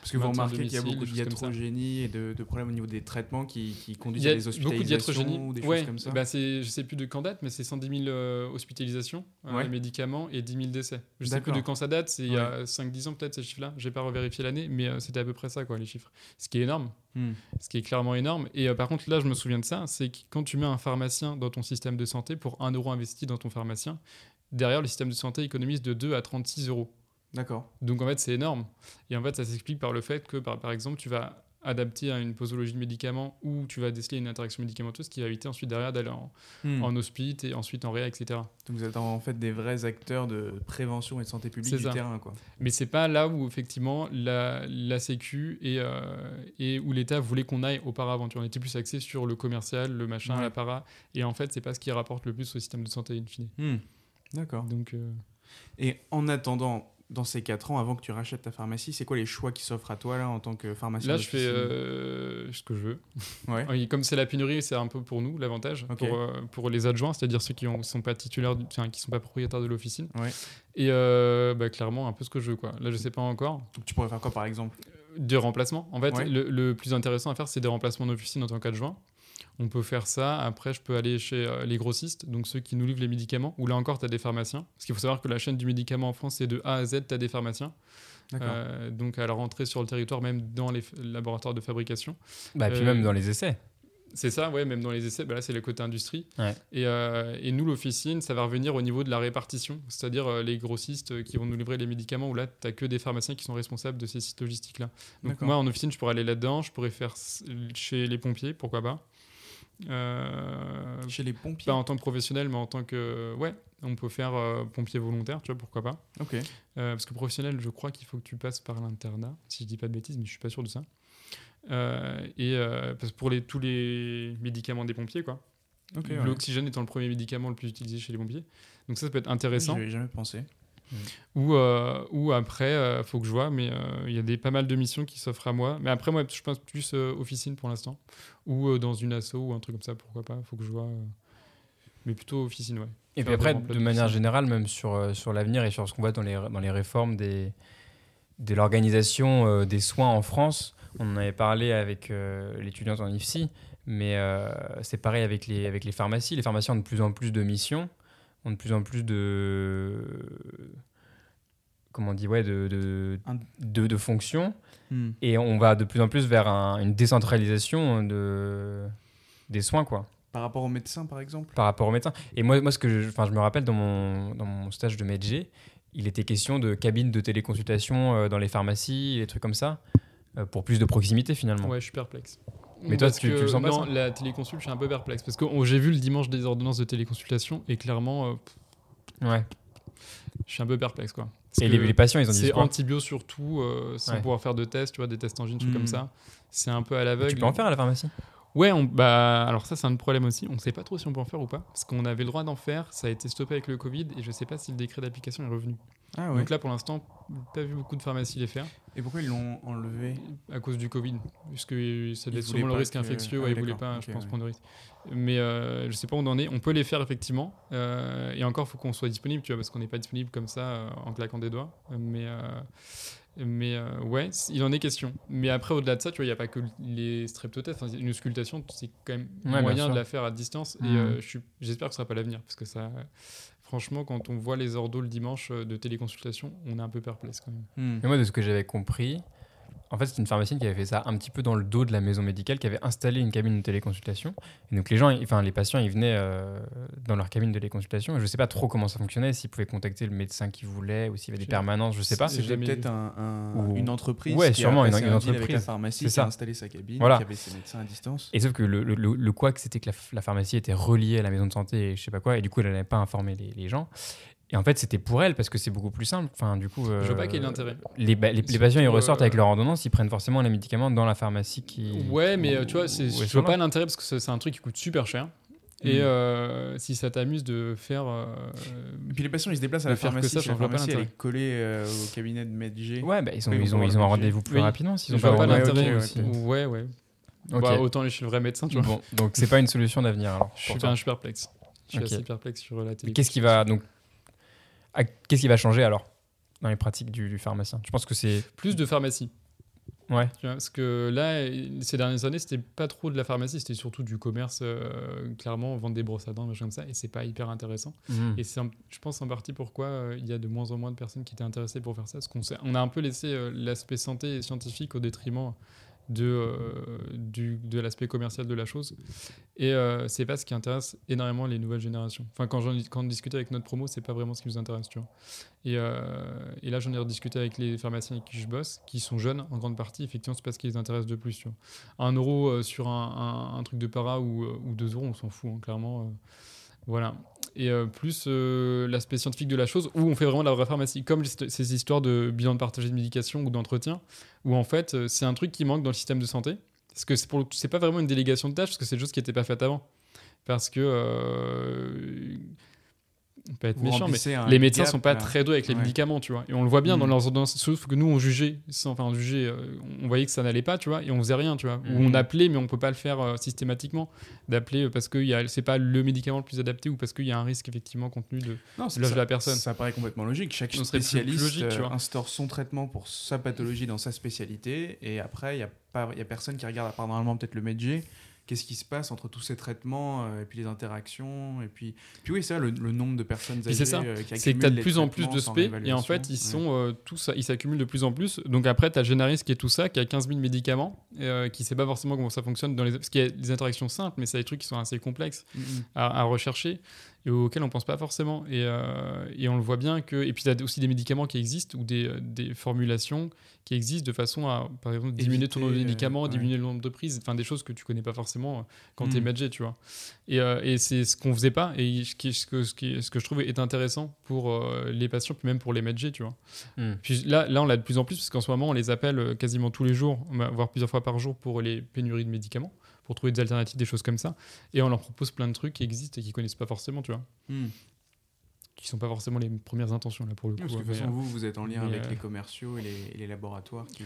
Parce que vous remarquez qu'il y a beaucoup de des choses comme ça. iatrogénie et de, de problèmes au niveau des traitements qui, qui conduisent à des beaucoup hospitalisations d'iatrogénie. ou des Ouais, choses comme ça. bah je sais plus de quand date, mais c'est 110 000 euh, hospitalisations, Ouais. médicaments et 10 000 décès. Je sais plus de quand ça date, c'est il y a 5-10 ans peut-être ces chiffres-là. J'ai pas revérifié l'année, mais euh, c'était à peu près ça, quoi, les chiffres. Ce qui est énorme. Hmm. Ce qui est clairement énorme. Et euh, par contre, là, je me souviens de ça, c'est que quand tu mets un pharmacien dans ton système de santé, pour 1 euro investi dans ton pharmacien, derrière, le système de santé économise de 2 à 36 euros. D'accord. Donc en fait, c'est énorme. Et en fait, ça s'explique par le fait que, par, par exemple, tu vas adapter à une posologie de médicaments ou tu vas déceler une interaction médicamenteuse qui va éviter ensuite derrière d'aller en, Hmm. en hospice et ensuite en réa, etc. Donc vous êtes en fait des vrais acteurs de prévention et de santé publique du ça. terrain, quoi. Mais c'est pas là où effectivement la, la Sécu et, euh, et où l'État voulait qu'on aille auparavant. Tu on était plus axé sur le commercial, le machin, Ouais. la para. Et en fait, c'est pas ce qui rapporte le plus au système de santé in fine. Hmm. D'accord. Donc euh, Et en attendant, dans ces 4 ans, avant que tu rachètes ta pharmacie, c'est quoi les choix qui s'offrent à toi là en tant que pharmacien là, je fais euh, ce que je veux. Ouais. Comme c'est la pénurie, c'est un peu pour nous l'avantage, pour, euh, pour les adjoints, c'est-à-dire ceux qui ne sont pas titulaires, enfin, qui sont pas propriétaires de l'officine. Ouais. Et euh, bah, clairement, un peu ce que je veux. Quoi. Là, je sais pas encore. Donc tu pourrais faire quoi par exemple? Des remplacements. En fait, Ouais. le, le plus intéressant à faire, c'est des remplacements d'officine en tant qu'adjoint. On peut faire ça. Après, je peux aller chez euh, les grossistes, donc ceux qui nous livrent les médicaments, où là encore, tu as des pharmaciens. Parce qu'il faut savoir que la chaîne du médicament en France, c'est de A à Z, tu as des pharmaciens. D'accord. Euh, donc, à la rentrée sur le territoire, même dans les laboratoires de fabrication. Bah, et puis Euh, même dans les essais. C'est ça, ouais, même dans les essais, bah là c'est le côté industrie. Ouais. Et, euh, et nous, l'officine, ça va revenir au niveau de la répartition, c'est-à-dire euh, les grossistes qui vont nous livrer les médicaments, où là, tu que des pharmaciens qui sont responsables de ces sites logistiques-là. Donc moi, en officine, je pourrais aller là-dedans, je pourrais faire chez les pompiers, pourquoi pas. Euh, Chez les pompiers. pas en tant que professionnel, mais en tant que... Ouais, on peut faire euh, pompier volontaire, tu vois, pourquoi pas. Ok. Euh, parce que professionnel, je crois qu'il faut que tu passes par l'internat, si je dis pas de bêtises, mais je suis pas sûr de ça. Et parce que pour les, tous les médicaments des pompiers, quoi. Ok. ouais. L'oxygène étant le premier médicament le plus utilisé chez les pompiers. Donc ça, ça peut être intéressant. J'y avais jamais pensé. Ou, euh, ou après, euh, faut que je vois, mais euh, il y a des, pas mal de missions qui s'offrent à moi. Mais après, moi, je pense plus officine pour l'instant. Ou dans une asso ou un truc comme ça, pourquoi pas. Faut que je vois. Mais plutôt officine, ouais. Et puis après, de manière générale, même sur, sur l'avenir et sur ce qu'on voit dans les, dans les réformes des, de l'organisation euh, des soins en France, on en avait parlé avec euh, l'étudiante en IFSI, mais euh, c'est pareil avec les, avec les pharmacies. Les pharmacies ont de plus en plus de missions, ont de plus en plus de. Comment on dit Ouais, de, de, de, de fonctions. Hmm. Et on va de plus en plus vers un- une décentralisation de, des soins, quoi Par rapport aux médecins, par exemple? Par rapport aux médecins. Et moi, moi ce que je, enfin, je me rappelle dans mon, dans mon stage de médecin, il était question de cabines de téléconsultation euh, dans les pharmacies, des trucs comme ça, euh, pour plus de proximité finalement. Ouais, je suis perplexe. Mais toi, tu- le sens pas, Non, ça la téléconsulte, je suis un peu perplexe. Parce que oh, j'ai vu le dimanche des ordonnances de téléconsultation et clairement, euh, Ouais. je suis un peu perplexe, quoi. Parce Et les, patients, ils ont dit C'est antibio surtout, euh, sans Ouais. pouvoir faire de tests, tu vois, des tests en gène, trucs Hmm. comme ça. C'est un peu à l'aveugle. Tu peux en faire à la pharmacie? Ouais, on, bah, alors ça, c'est un problème aussi. On ne sait pas trop si on peut en faire ou pas. Parce qu'on avait le droit d'en faire. Ça a été stoppé avec le Covid et je ne sais pas si le décret d'application est revenu. Ah ouais. Donc là, pour l'instant, pas vu beaucoup de pharmacies les faire Et pourquoi ils l'ont enlevé? À cause du Covid. Puisque ça Ils devait être voulaient sûrement le risque que- infectieux. Ah ouais, ils voulaient d'accord. pas, je pense, ouais. prendre de risque. Mais euh, je sais pas où on en est. On peut les faire effectivement. Euh, et encore, il faut qu'on soit disponible, tu vois, parce qu'on n'est pas disponible comme ça euh, en claquant des doigts. Mais, euh, mais euh, ouais, il en est question. Mais après, au-delà de ça, tu vois, il n'y a pas que les streptotests. Enfin, une auscultation, c'est quand même Ouais, moyen de la faire à distance. Et Mhm. euh, j'espère que ce sera pas l'avenir. Parce que ça. Franchement, quand on voit les ordos le dimanche euh, de téléconsultation, on est un peu perplexe quand même. Hmm. Mais moi, de ce que j'avais compris, En fait, c'est une pharmacienne qui avait fait ça un petit peu dans le dos de la maison médicale, qui avait installé une cabine de téléconsultation. Et donc les gens, enfin les patients, ils venaient euh, dans leur cabine de téléconsultation. Et je sais pas trop comment ça fonctionnait, s'ils pouvaient contacter le médecin qu'ils voulaient ou s'il y avait des permanences, je sais pas. C'est C'était peut-être un, un- Ou- une entreprise Ouais, qui sûrement, a une- avec la entreprise. pharmacie qui a installé sa cabine, Voilà. qui avait ses médecins à distance. Et sauf que le, le, le, le couac, c'était que la, la pharmacie était reliée à la maison de santé et je sais pas quoi, et du coup, elle n'avait pas informé les, les gens. Et en fait, c'était pour elle parce que c'est beaucoup plus simple. Enfin, du coup, Je vois pas euh, quel est l'intérêt. Les, ba- les, les patients, ils ressortent euh, avec leur ordonnance, ils prennent forcément les médicaments dans la pharmacie qui. Ouais, mais euh, tu vois, je vois pas l'intérêt parce que c'est un truc qui coûte super cher. Et Mm. euh, si ça t'amuse de faire. euh, Et puis les patients, ils se déplacent à la faire que pharmacie. ça, la vois pas pharmacie, elle est l'intérêt. collée euh, au cabinet de Medg. Ouais, bah, ils ont, Oui, ils on ont, ils ont un rendez-vous plus Oui. rapidement s'ils ont je vois pas ouais, ok, l'intérêt. aussi. Ouais, ouais. Ok. Bah, autant aller chez le vrai médecin, tu vois. Bon, donc c'est pas une solution d'avenir alors. Je suis, enfin, je suis perplexe. Je suis Ok. assez perplexe sur la télé. Qu'est-ce qui va donc ah, qu'est-ce qui va changer alors dans les pratiques du, du pharmacien? Je pense que c'est Plus de pharmacie. ouais. Parce que là, ces dernières années, c'était pas trop de la pharmacie, c'était surtout du commerce, euh, clairement, vendre des brosses à dents, machin comme ça, et c'est pas hyper intéressant. Mhm. Et c'est, je pense, en partie pourquoi euh, il y a de moins en moins de personnes qui étaient intéressées pour faire ça, parce qu'on s'est- on a un peu laissé euh, l'aspect santé et scientifique au détriment de, euh, du, de l'aspect commercial de la chose. Et euh, c'est pas ce qui intéresse énormément les nouvelles générations. Enfin, quand, j'en- quand on discutait avec notre promo, c'est pas vraiment ce qui nous intéresse, tu vois. Et, euh, et là, j'en ai rediscuté avec les pharmaciens avec qui je bosse, qui sont jeunes en grande partie. Effectivement, c'est pas ce qui les intéresse de plus, tu vois. Un euro euh, sur un, un- truc de para ou, ou deux euros, on s'en fout, hein, clairement. voilà. Et euh, plus euh, l'aspect scientifique de la chose, où on fait vraiment de la vraie pharmacie, comme ces histoires de bilan de partagé de médication ou d'entretien, où en fait, euh, c'est un truc qui manque dans le système de santé. Parce que c'est pas vraiment une délégation de tâches, parce que c'est des choses qui n'étaient pas faites avant. Parce que. Euh, pas être méchant, mais les médecins gap, sont pas là. très doués avec les Ouais. médicaments, tu vois. Et on le voit bien dans Mhm. leurs ordonnances. Sauf que nous, on jugeait, enfin, on jugeait, euh, on voyait que ça n'allait pas, tu vois, et on faisait rien, tu vois. Ou on appelait, mais on peut pas le faire euh, systématiquement. D'appeler parce que y a- c'est pas le médicament le plus adapté ou parce qu'il y a un risque, effectivement, compte tenu de. L'âge de la personne. Ça paraît complètement logique. Chaque plus- spécialiste logique, tu euh, vois. instaure son traitement pour sa pathologie dans sa spécialité. Et après, il n'y a, pas- y a personne qui regarde, à part normalement peut-être le médecin. Qu'est-ce qui se passe entre tous ces traitements euh, et puis les interactions et puis, puis oui, c'est ça, le, le nombre de personnes âgées c'est ça. euh, C'est que tu as de plus en plus de spé, et en fait, ils sont euh, tous, ils s'accumulent de plus en plus. Donc après, tu as Génaris qui est tout ça, qui a 15 000 médicaments, euh, qui sait pas forcément comment ça fonctionne, dans les... parce qu'il y a des interactions simples, mais c'est des trucs qui sont assez complexes. Mm, mm. à, à rechercher et auxquels on pense pas forcément. Et, euh, et on le voit bien que. Et puis, tu as aussi des médicaments qui existent ou des, euh, des formulations qui existent de façon à, par exemple, diminuer ton nombre de euh, médicaments, ouais. diminuer le nombre de prises, enfin des choses que tu connais pas forcément quand tu es medgé, tu vois. Et, euh, et c'est ce qu'on faisait pas et ce, qui, ce, que, ce, qui- ce que je trouve est intéressant pour les patients, puis même pour les medgés, tu vois. Mhm. Puis là, là, on l'a de plus en plus parce qu'en ce moment, on les appelle quasiment tous les jours, voire plusieurs fois par jour pour les pénuries de médicaments, pour trouver des alternatives, des choses comme ça. Et on leur propose plein de trucs qui existent et qu'ils connaissent pas forcément, tu vois. Mm. Qui sont pas forcément les premières intentions, là, pour le coup. Parce que de hein, toute façon, vous, vous êtes en lien avec euh, les commerciaux et les, et les laboratoires qui.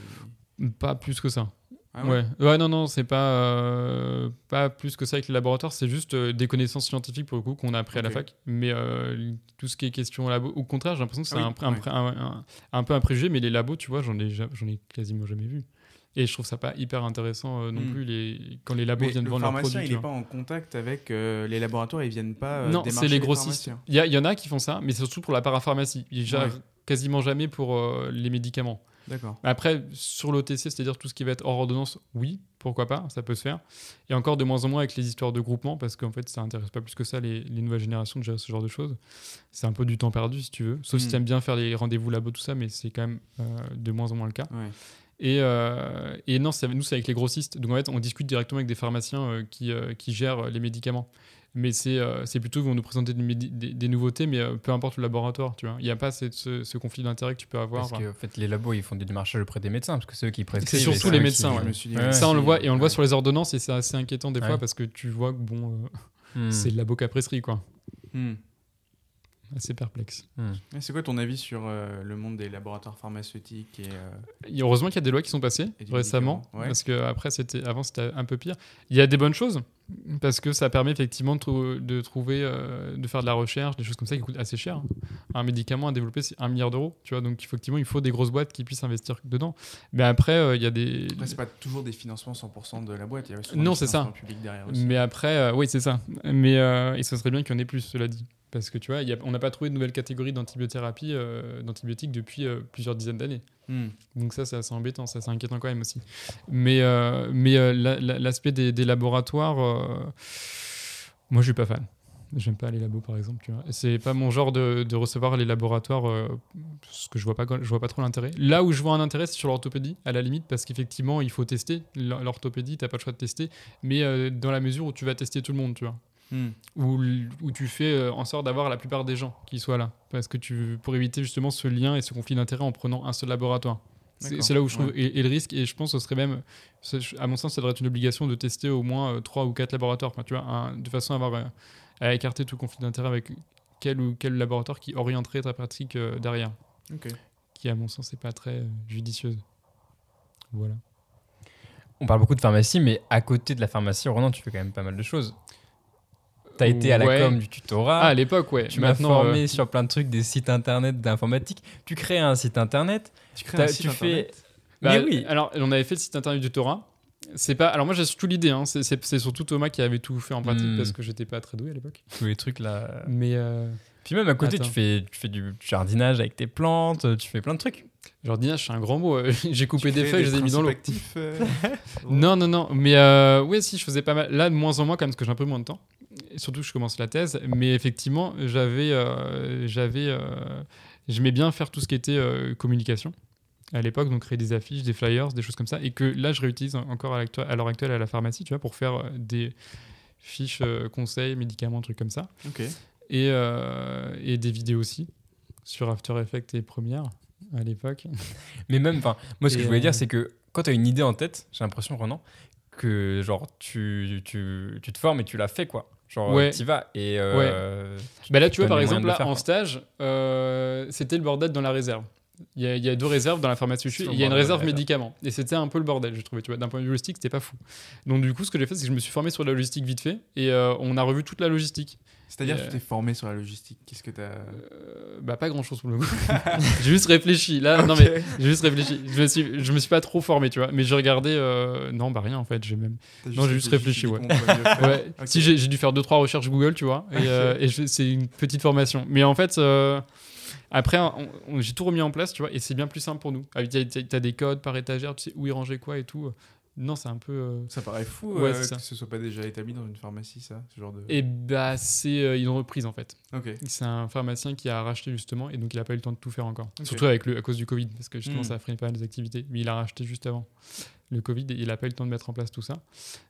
pas plus que ça. Ah ouais. ouais, non, non, c'est pas, euh, pas plus que ça avec les laboratoires, c'est juste euh, des connaissances scientifiques pour le coup qu'on a appris à la fac. Mais euh, tout ce qui est question labo, au contraire, j'ai l'impression que c'est Ah oui, un, un- ouais. un- un- un peu un préjugé, mais les labos, tu vois, j'en ai, j'en ai quasiment jamais vu. Et je trouve ça pas hyper intéressant euh, non Hmm. plus les, quand les labos Mais viennent le vendre leurs pharmacien, produits. il tu n'est vois. pas en contact avec euh, les laboratoires, ils viennent pas euh, non, c'est les grossistes. Il y, a- il y en a qui font ça, mais c'est surtout pour la parapharmacie. Ils Ouais. quasiment jamais pour les médicaments. D'accord. Après, sur l'OTC, c'est-à-dire tout ce qui va être hors ordonnance, oui, pourquoi pas, ça peut se faire. Et encore de moins en moins avec les histoires de groupement, parce qu'en fait, ça intéresse pas plus que ça les, les nouvelles générations de gérer ce genre de choses. C'est un peu du temps perdu, si tu veux. Sauf si Mm. tu aimes bien faire les rendez-vous labo, tout ça, mais c'est quand même de moins en moins le cas. Ouais. Et, euh, et non, c'est- nous, c'est avec les grossistes. Donc en fait, on discute directement avec des pharmaciens euh, qui, euh, qui gèrent les médicaments. Mais c'est euh, c'est plutôt, ils vont nous présenter des, médi- des- des nouveautés, mais euh, peu importe le laboratoire, tu vois. Il n'y a pas cette- ce, ce conflit d'intérêt que tu peux avoir. Parce que en fait, les labos, ils font des démarchages auprès des médecins, parce que ceux qui prescrivent. C'est surtout les médecins, qui- ouais. Je me suis dit, Ouais, Ça, on le voit, et on le voit sur les ordonnances, et c'est assez inquiétant des Ouais. fois parce que tu vois que bon, euh, Hmm. c'est le labo qui a prescrit, quoi. Hmm. Assez perplexe. Hmm. Et C'est quoi ton avis sur euh, le monde des laboratoires pharmaceutiques et, euh, Et heureusement qu'il y a des lois qui sont passées récemment, ouais. parce que après c'était, avant c'était un peu pire. Il y a des bonnes choses parce que ça permet effectivement de, trou- de trouver, euh, de faire de la recherche, des choses comme ça qui coûtent assez cher. Un médicament à développer c'est un milliard d'euros, tu vois. Donc effectivement il faut des grosses boîtes qui puissent investir dedans. Mais après euh, il y a des, Après, c'est pas toujours des financements 100% de la boîte. Il y a Non, c'est ça. derrière aussi. Mais après, euh, oui, c'est ça. Mais et ce serait bien qu'il y en ait plus, cela dit. Parce que tu vois, il y a- on n'a pas trouvé de nouvelle catégorie d'antibiothérapie, d'antibiotiques depuis plusieurs dizaines d'années. Hmm. Donc ça, c'est assez embêtant, ça, c'est inquiétant quand même aussi. Mais, euh, mais euh, la- la- l'aspect des, laboratoires, euh, moi, je suis pas fan. J'aime pas les labos, par exemple. Tu vois. C'est pas mon genre de, de recevoir les laboratoires, parce que je vois pas, je vois pas trop l'intérêt. Là où je vois un intérêt, c'est sur l'orthopédie, à la limite, parce qu'effectivement, il faut tester. L'or- L'orthopédie, t'as pas le choix de tester, mais dans la mesure où tu vas tester tout le monde, tu vois Hmm. où, tu fais euh, en sorte d'avoir la plupart des gens qui soient là. Parce que tu, pour éviter justement ce lien et ce conflit d'intérêt en prenant un seul laboratoire. C'est là où je trouve ouais. et, et le risque, et je pense que ce serait même, à mon sens, ça devrait être une obligation de tester au moins 3 ou 4 laboratoires, Enfin, tu vois, un- de façon à, avoir, euh, à écarter tout conflit d'intérêt avec quel ou quel laboratoire qui orienterait ta pratique euh, derrière. Qui, à mon sens, n'est pas très euh, judicieuse. Voilà. On parle beaucoup de pharmacie, mais à côté de la pharmacie, Ronan, tu fais quand même pas mal de choses. T'as été à la Ouais. com du tutorat. Ah, à l'époque, ouais. tu m'as Maintenant, formé euh, sur plein de trucs, des sites internet d'informatique. Tu crées un site internet. Tu crées un site tu fais. internet Bah, mais oui. Alors, on avait fait le site internet du Torah. C'est pas. Alors moi, j'ai surtout l'idée. Hein. C'est- surtout Thomas qui avait tout fait en pratique Hmm. parce que j'étais pas très doué à l'époque. Tous les trucs là. Mais euh, Puis même à côté, Attends. tu fais, tu fais du jardinage avec tes plantes, tu fais plein de trucs. jardinage, c'est un grand mot. J'ai coupé Tu des feuilles, je les ai mis dans l'eau. euh, Non, non, non. Mais euh, ouais, si, je faisais pas mal. Là, de moins en moins, quand même, parce que j'ai un peu moins de temps. Surtout que je commence la thèse. Mais effectivement, j'avais. euh, j'avais euh, J'aimais bien faire tout ce qui était euh, communication à l'époque, donc créer des affiches, des flyers, des choses comme ça. Et que là, je réutilise encore à à l'heure actuelle à la pharmacie, tu vois, pour faire des fiches conseils, médicaments, trucs comme ça. Ok. Et, euh, et des vidéos aussi sur After Effects et Premiere à l'époque. Mais même, enfin, moi, ce que Et, je voulais euh, dire, c'est que quand tu as une idée en tête, j'ai l'impression, Ronan, que genre, tu, tu, tu te formes et tu l'as fait, quoi. Genre, Ouais. tu vas et. euh, tu- Bah là, tu vois, par exemple, là, faire, en stage, euh, c'était le bordel dans la réserve. Il y, a, il y a deux réserves dans la pharmacie où je suis. Sur et Il y a une réserve médicaments. Et c'était un peu le bordel, je trouvais. Tu vois, d'un point de vue logistique, c'était pas fou. Donc, du coup, ce que j'ai fait, c'est que je me suis formé sur la logistique vite fait. Et euh, on a revu toute la logistique. C'est-à-dire que tu t'es formé sur la logistique. Qu'est-ce que t'as. Euh, bah, pas grand chose pour le coup. j'ai juste réfléchi. Là, non, mais j'ai juste réfléchi. Je me, suis, je me suis pas trop formé, tu vois. Mais j'ai regardé. euh, Non, bah, rien en fait. J'ai même. T'as Non, j'ai juste réfléchi, ouais. si j'ai j'ai dû faire deux trois recherches Google, tu vois, et, euh, et je- c'est une petite formation. Mais en fait, euh, après, j'ai tout remis en place, tu vois, et c'est bien plus simple pour nous. Ah, T'as t'as des codes par étagère, tu sais où y ranger quoi et tout. Non, c'est un peu. euh, Ça paraît fou Ouais, euh, ça. que ce soit pas déjà établi dans une pharmacie, ça, ce genre de. Et bah, c'est euh, une reprise en fait. Ok. C'est un pharmacien qui a racheté justement, et donc il a pas eu le temps de tout faire encore. Surtout avec le, à cause du Covid, parce que justement Hmm. ça a freiné pas mal des activités. Mais il a racheté juste avant le Covid, et il a pas eu le temps de mettre en place tout ça.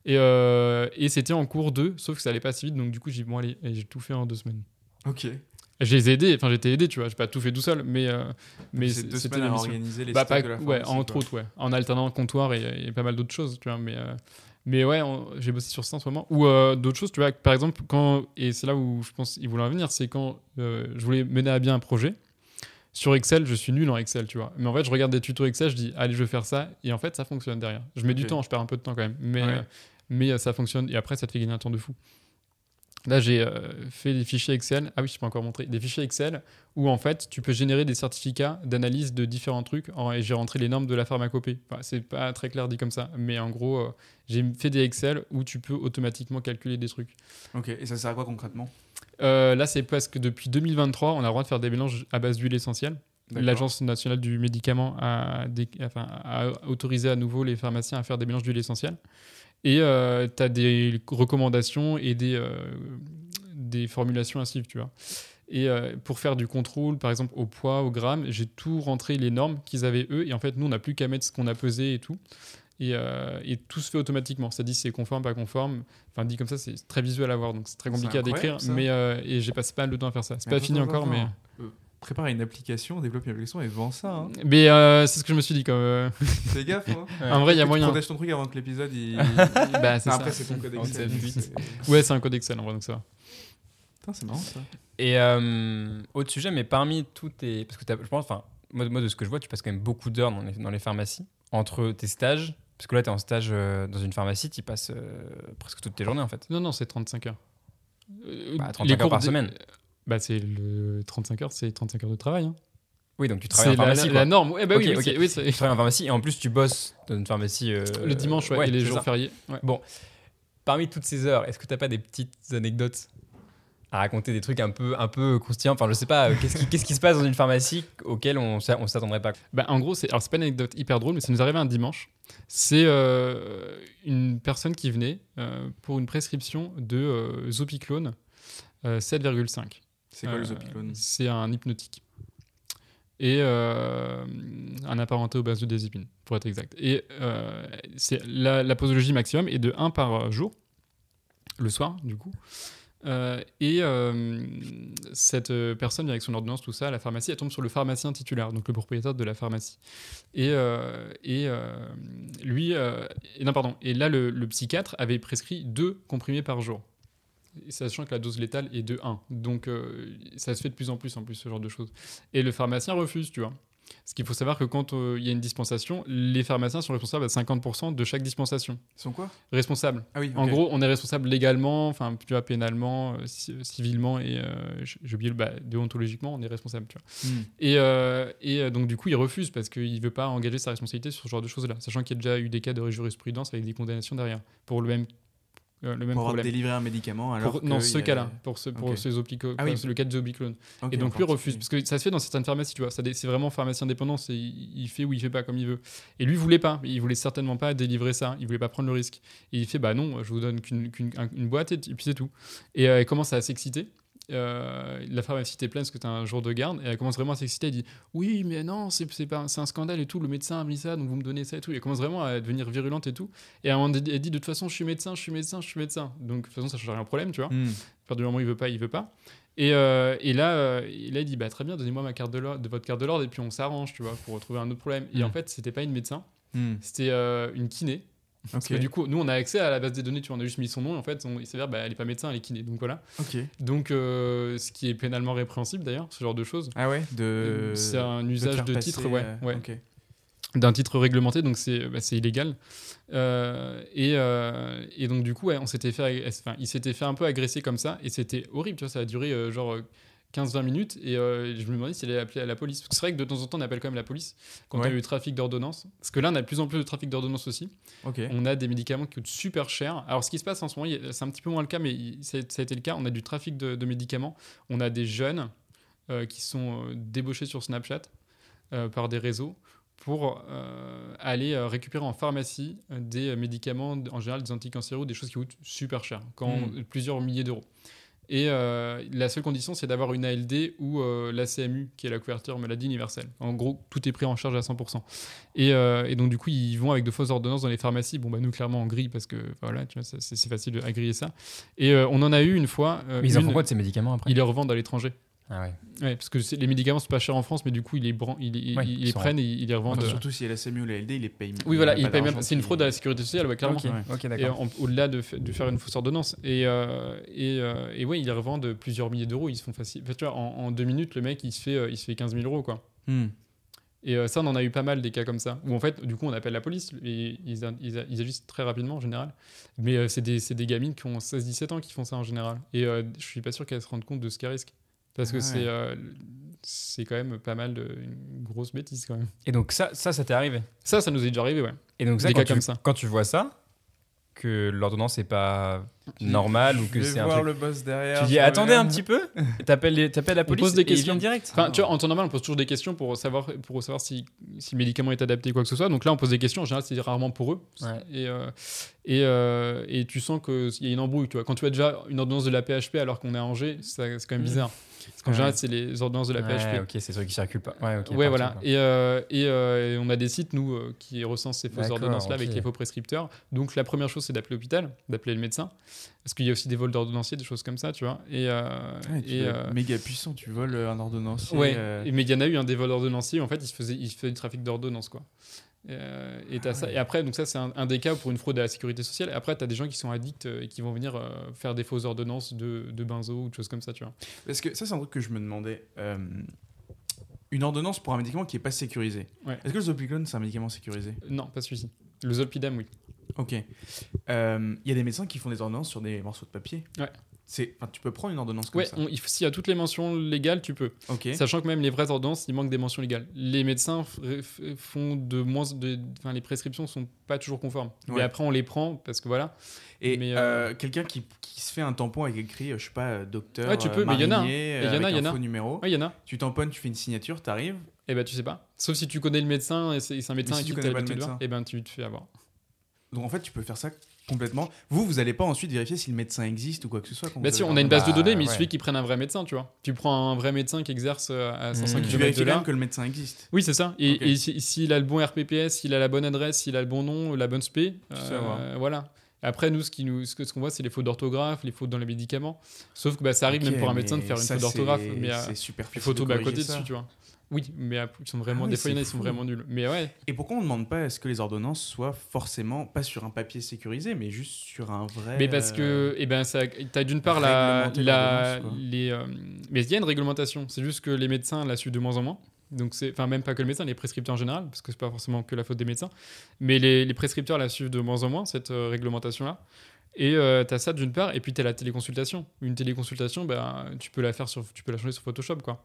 Et, euh, et c'était en cours 2, sauf que ça allait pas si vite, donc du coup j'ai dit bon allez, j'ai tout fait en deux semaines. Ok. Je les ai aidés, enfin j'étais aidé, tu vois, j'ai pas tout fait tout seul, mais, euh, mais c'était à organiser les Bah, pas- de la ouais, entre autres, ouais, en alternant comptoir et, et pas mal d'autres choses, tu vois, mais, euh, mais ouais, j'ai bossé sur ça en ce moment. Ou euh, d'autres choses, tu vois, par exemple, quand, et c'est là où je pense qu'ils voulaient en venir, c'est quand euh, je voulais mener à bien un projet. Sur Excel, je suis nul en Excel, tu vois. Mais en fait, je regarde des tutos Excel, je dis, allez, je vais faire ça, et en fait, ça fonctionne derrière. Je mets du temps, je perds un peu de temps quand même, mais, Ouais. euh, mais ça fonctionne, et après, ça te fait gagner un temps de fou. Là, j'ai euh, fait des fichiers Excel. Ah oui, je peux encore montrer. Des fichiers Excel où, en fait, tu peux générer des certificats d'analyse de différents trucs. en- et j'ai rentré les normes de la pharmacopée. Enfin, c'est pas très clair dit comme ça. Mais en gros, euh, j'ai fait des Excel où tu peux automatiquement calculer des trucs. Ok. Et ça sert à quoi concrètement? Euh, là, c'est parce que depuis 2023, on a le droit de faire des mélanges à base d'huile essentielle. L'Agence nationale du médicament a, enfin, a autorisé à nouveau les pharmaciens à faire des mélanges d'huile essentielle. Et tu as des recommandations et des, euh, des formulations à suivre, tu vois. Et euh, pour faire du contrôle, par exemple au poids, au gramme, j'ai tout rentré les normes qu'ils avaient eux. Et en fait, nous, on n'a plus qu'à mettre ce qu'on a pesé et tout. Et, euh, et tout se fait automatiquement. Ça dit si c'est conforme, pas conforme. Enfin, dit comme ça, c'est très visuel à voir, donc c'est très compliqué à décrire. ça. Mais euh, et j'ai passé pas mal de temps à faire ça. C'est pas fini encore, mais. Prépare une application, développe une application et vends ça. Hein. Mais euh, c'est ce que je me suis dit quand même. Fais gaffe. Hein. En vrai, il y a Tu moyen. protèges ton truc avant que l'épisode. Il... Bah, c'est Ah, ça. Après, c'est ton code Excel. Ouais, c'est un code Excel en vrai, donc ça va. Putain, c'est marrant ça. Et euh, autre sujet, mais parmi tous tes. Parce que t'as- je pense, enfin, moi, moi, de ce que je vois, tu passes quand même beaucoup d'heures dans les, dans les pharmacies. Entre tes stages, parce que là, tu es en stage euh, dans une pharmacie, tu passes euh, presque toutes tes journées en fait. Non, non, c'est 35 heures. Euh, Bah, 35 les heures cours par semaine. Bah, c'est le 35 heures, c'est 35 heures de travail. hein. Oui, donc tu travailles C'est en pharmacie. la- quoi. la norme. Bah oui, Ok, oui, c'est- c'est- Tu travailles en pharmacie et en plus, tu bosses dans une pharmacie. euh, le dimanche, ouais, et les c'est jours ça. fériés. Ouais. Parmi toutes ces heures, est-ce que tu pas des petites anecdotes à raconter des trucs un peu, un peu croustillants? Enfin, je sais pas, euh, qu'est-ce qui, qu'est-ce qui se passe dans une pharmacie auquel on on s'attendrait pas? Bah, en gros, c'est alors c'est pas une anecdote hyper drôle, mais ça nous arrivait un dimanche. C'est euh, une personne qui venait euh, pour une prescription de Zopiclone euh, 7,5. C'est quoi le Euh, Zopiclone C'est un hypnotique. Et euh, un apparenté au benzodiazépine, pour être exact. Et euh, c'est la, la posologie maximum est de 1 par jour, le soir, du coup. Euh, et euh, cette personne vient avec son ordonnance, tout ça, à la pharmacie, elle tombe sur le pharmacien titulaire, donc le propriétaire de la pharmacie. Et, euh, et lui, et non, pardon, et là, le, le psychiatre avait prescrit deux comprimés par jour. Sachant que la dose létale est de 1. Donc, euh, ça se fait de plus en plus, en plus, ce genre de choses. Et le pharmacien refuse, tu vois. Parce qu'il faut savoir que quand euh, il y a une dispensation, les pharmaciens sont responsables à 50% de chaque dispensation. Ils sont quoi? Responsables. Ah oui, En gros, on est responsable légalement, enfin, tu vois, pénalement, euh, ci- civilement et, euh, j'ai oublié, bah, déontologiquement, on est responsable, tu vois. Hmm. Et, et donc, du coup, il refuse parce qu'il ne veut pas engager sa responsabilité sur ce genre de choses-là, sachant qu'il y a déjà eu des cas de jurisprudence avec des condamnations derrière pour le même, euh, le même Pour problème. délivré un médicament alors Pour, que non, il ce a- cas-là, pour, ce, pour Ok. ces opico- Ah oui. le cas de Zobiclone. Et donc lui refuse, parce que ça se fait dans certaines pharmacies, tu vois, c'est vraiment pharmacien dépendant, c'est il il fait ou il fait pas comme il veut. Et lui voulait pas, il voulait certainement pas délivrer ça, il voulait pas prendre le risque. Et il fait bah non, je vous donne qu'une qu'une- un- une boîte et, puis c'est tout. Et euh, elle commence à s'exciter. Euh, la pharmacie était pleine parce que c'était un jour de garde et elle commence vraiment à s'exciter. Elle dit oui mais non c'est un scandale et tout. Le médecin a mis ça donc vous me donnez ça et tout. Et elle commence vraiment à devenir virulente et tout. Et à donné, elle dit de toute façon je suis médecin, je suis médecin, je suis médecin. Donc de toute façon ça change rien au problème tu vois. Hmm. À partir du moment où il veut pas, il veut pas. Et, euh, et là, euh, et là, il dit bah, très bien, donnez-moi ma carte de, votre carte de l'ordre et puis on s'arrange, tu vois, pour retrouver un autre problème. Et Mm. en fait, c'était pas une médecin, Hmm. c'était euh, une kiné. Parce Ok. que du coup, nous, on a accès à la base des données, tu vois, on a juste mis son nom. Et en fait, on- il s'avère, bah, elle est pas médecin, elle est kiné. Donc voilà. Ok. Donc, euh, ce qui est pénalement répréhensible d'ailleurs, ce genre de choses. Ah ouais de... C'est un usage de titre, ouais, euh, ouais. d'un titre réglementé, donc c'est bah, illégal. Euh, et, euh, et donc du coup, ouais, on s'était fait, enfin, il s'était fait un peu agresser comme ça, et c'était horrible, tu vois, ça a duré euh, genre euh, 15-20 minutes, et euh, je me demandais s'il allait appeler à la police. Parce que c'est vrai que de temps en temps, on appelle quand même la police quand Ouais. y a eu trafic d'ordonnances. Parce que là, on a de plus en plus de trafic d'ordonnances aussi. On a des médicaments qui coûtent super cher. Alors, ce qui se passe en ce moment, c'est un petit peu moins le cas, mais ça a été le cas. On a du trafic de, de médicaments. On a des jeunes euh, qui sont euh, débauchés sur Snapchat euh, par des réseaux pour aller récupérer en pharmacie des médicaments, en général des anticancéreux, des choses qui coûtent super cher, quand Mm. plusieurs milliers d'euros. Et euh, la seule condition, c'est d'avoir une ALD ou euh, la CMU, qui est la couverture maladie universelle. En gros, tout est pris en charge à 100%. Et, euh, et donc, du coup, ils vont avec de fausses ordonnances dans les pharmacies. Bon, bah, nous, clairement, on grille parce que voilà, tu vois, ça, c'est facile à griller ça. Et on en a eu une fois. Mais ils en font quoi de ces médicaments après? Ils les revendent à l'étranger. Ah ouais. Ouais, parce que les médicaments, c'est pas cher en France, mais du coup, ils les, bran- ils, ils- Ouais, ils ils les prennent et ils les revendent. Enfin, euh, surtout si elle a la SAMU ou la LD, il les paye. oui, voilà, ils payent même. C'est une fraude à la sécurité sociale, ouais, clairement. Et au-delà de, fa- de faire une fausse ordonnance. Et, euh, et, euh, et ouais, ils les revendent plusieurs milliers d'euros. Ils se font facile. Enfin, tu vois, en, en deux minutes, le mec, il se fait, euh, il se fait 15 000 euros, quoi. Hmm. Et euh, ça, on en a eu pas mal des cas comme ça. Où en fait, du coup, on appelle la police et ils, a- ils, a- ils agissent très rapidement en général. Mais euh, c'est des, des gamines qui ont 16-17 ans qui font ça en général. Et euh, je suis pas sûr qu'elles se rendent compte de ce qu'elles risquent. Parce que Ouais. c'est euh, c'est quand même pas mal de, une grosse bêtise quand même. Et donc ça, ça, ça t'est arrivé? Ça, ça nous est déjà arrivé, ouais. Et donc ça, Des quand cas tu, comme ça. quand tu vois ça, que l'ordonnance n'est pas normale ou que c'est un voir truc... le boss derrière. Tu dis attendez un petit peu, t'appelles les- t'appelles la police pose des questions. direct. Enfin, tu vois, en temps normal, on pose toujours des questions pour savoir, pour savoir si, si le médicament est adapté ou quoi que ce soit. Donc là, on pose des questions. En général, c'est rarement pour eux. Ouais. Et, euh, et, euh, et tu sens qu'il y a une embrouille. Tu vois. Quand tu as déjà une ordonnance de la PHP alors qu'on est à Angers, c'est quand même bizarre. Parce qu'en Ouais. général, c'est les ordonnances de la Ouais, PHP. ok, c'est ceux qui circulent pas. Ouais, ouais, voilà. Et, euh, et, euh, et on a des sites, nous, euh, qui recensent ces fausses ordonnances-là avec les faux prescripteurs. Donc la première chose, c'est d'appeler l'hôpital, d'appeler le médecin. Parce qu'il y a aussi des vols d'ordonnanciers, des choses comme ça, tu vois. Et, euh, Ouais, tu et, euh, méga puissant, tu voles un ordonnancier. Ouais, euh, et- mais il y en a eu un des vols d'ordonnanciers, en fait, il se faisait, il faisait du trafic d'ordonnance, quoi. Euh, et, t'as ça. et après, donc ça, c'est un, un des cas pour une fraude à la sécurité sociale. Et après, tu as des gens qui sont addicts euh, et qui vont venir euh, faire des fausses ordonnances de, de benzo ou de choses comme ça, tu vois. Parce que ça, c'est un truc que je me demandais. Euh, Une ordonnance pour un médicament qui n'est pas sécurisé. Est-ce que le Zopiclone, c'est un médicament sécurisé? Euh, Non, pas celui-ci. Le zolpidem, oui. Ok. Euh, Il y a des médecins qui font des ordonnances sur des morceaux de papier. Ouais. C'est, enfin, tu peux prendre une ordonnance comme Ouais, ça. faut- s'il y a toutes les mentions légales, tu peux. Ok. Sachant que même les vraies ordonnances, il manque des mentions légales. Les médecins font de moins. Enfin, les prescriptions sont pas toujours conformes. Mais Ouais. après, on les prend parce que voilà. Et mais, euh, quelqu'un qui, qui se fait un tampon avec écrit, euh, je sais pas, euh, docteur, Ouais, tu peux, euh, mais il y en a, hein. marinier, il y euh, en a, il y en a. numéro. Ouais, il y en a. Tu tamponnes, tu fais une signature, t'arrives. Et ben, tu sais pas. Sauf si tu connais le médecin et c'est un médecin si à tu qui connais pas le médecin. et ben, tu te fais avoir. Donc en fait, tu peux faire ça complètement. Vous, vous allez pas ensuite vérifier si le médecin existe ou quoi que ce soit. quand Bah vous si, on a une base de Bah, données, mais il ouais. suffit qu'ils prennent un vrai médecin, tu vois. Tu prends un vrai médecin qui exerce euh, à 500 Mmh. Tu km vérifies de quand même que le médecin existe. Oui, c'est ça. Et, et si- s'il a le bon RPPS, s'il a la bonne adresse, s'il a le bon nom, la bonne spé, Tu euh, voilà. Après, nous, ce qui qu'on voit, c'est les fautes d'orthographe, les fautes dans les médicaments. Sauf que bah, ça arrive même pour un médecin de faire une faute d'orthographe, c'est- mais euh, c'est super les photos bah, à côté dessus, tu vois. Oui, mais euh, ils sont vraiment, Ah oui, des fois, il y en a, ils sont vraiment nuls. Mais ouais, Et pourquoi on ne demande pas à ce que les ordonnances soient forcément pas sur un papier sécurisé, mais juste sur un vrai. mais parce euh, que, eh ben, ça, t'as d'une part la, les, euh, mais il y a une réglementation. C'est juste que les médecins la suivent de moins en moins. Donc c'est, enfin même pas que le médecin, les prescripteurs en général, parce que c'est pas forcément que la faute des médecins, mais les, les prescripteurs la suivent de moins en moins cette euh, réglementation-là. Et euh, t'as ça d'une part, et puis t'as la téléconsultation. Une téléconsultation, ben tu peux la faire sur, tu peux la changer sur Photoshop, quoi.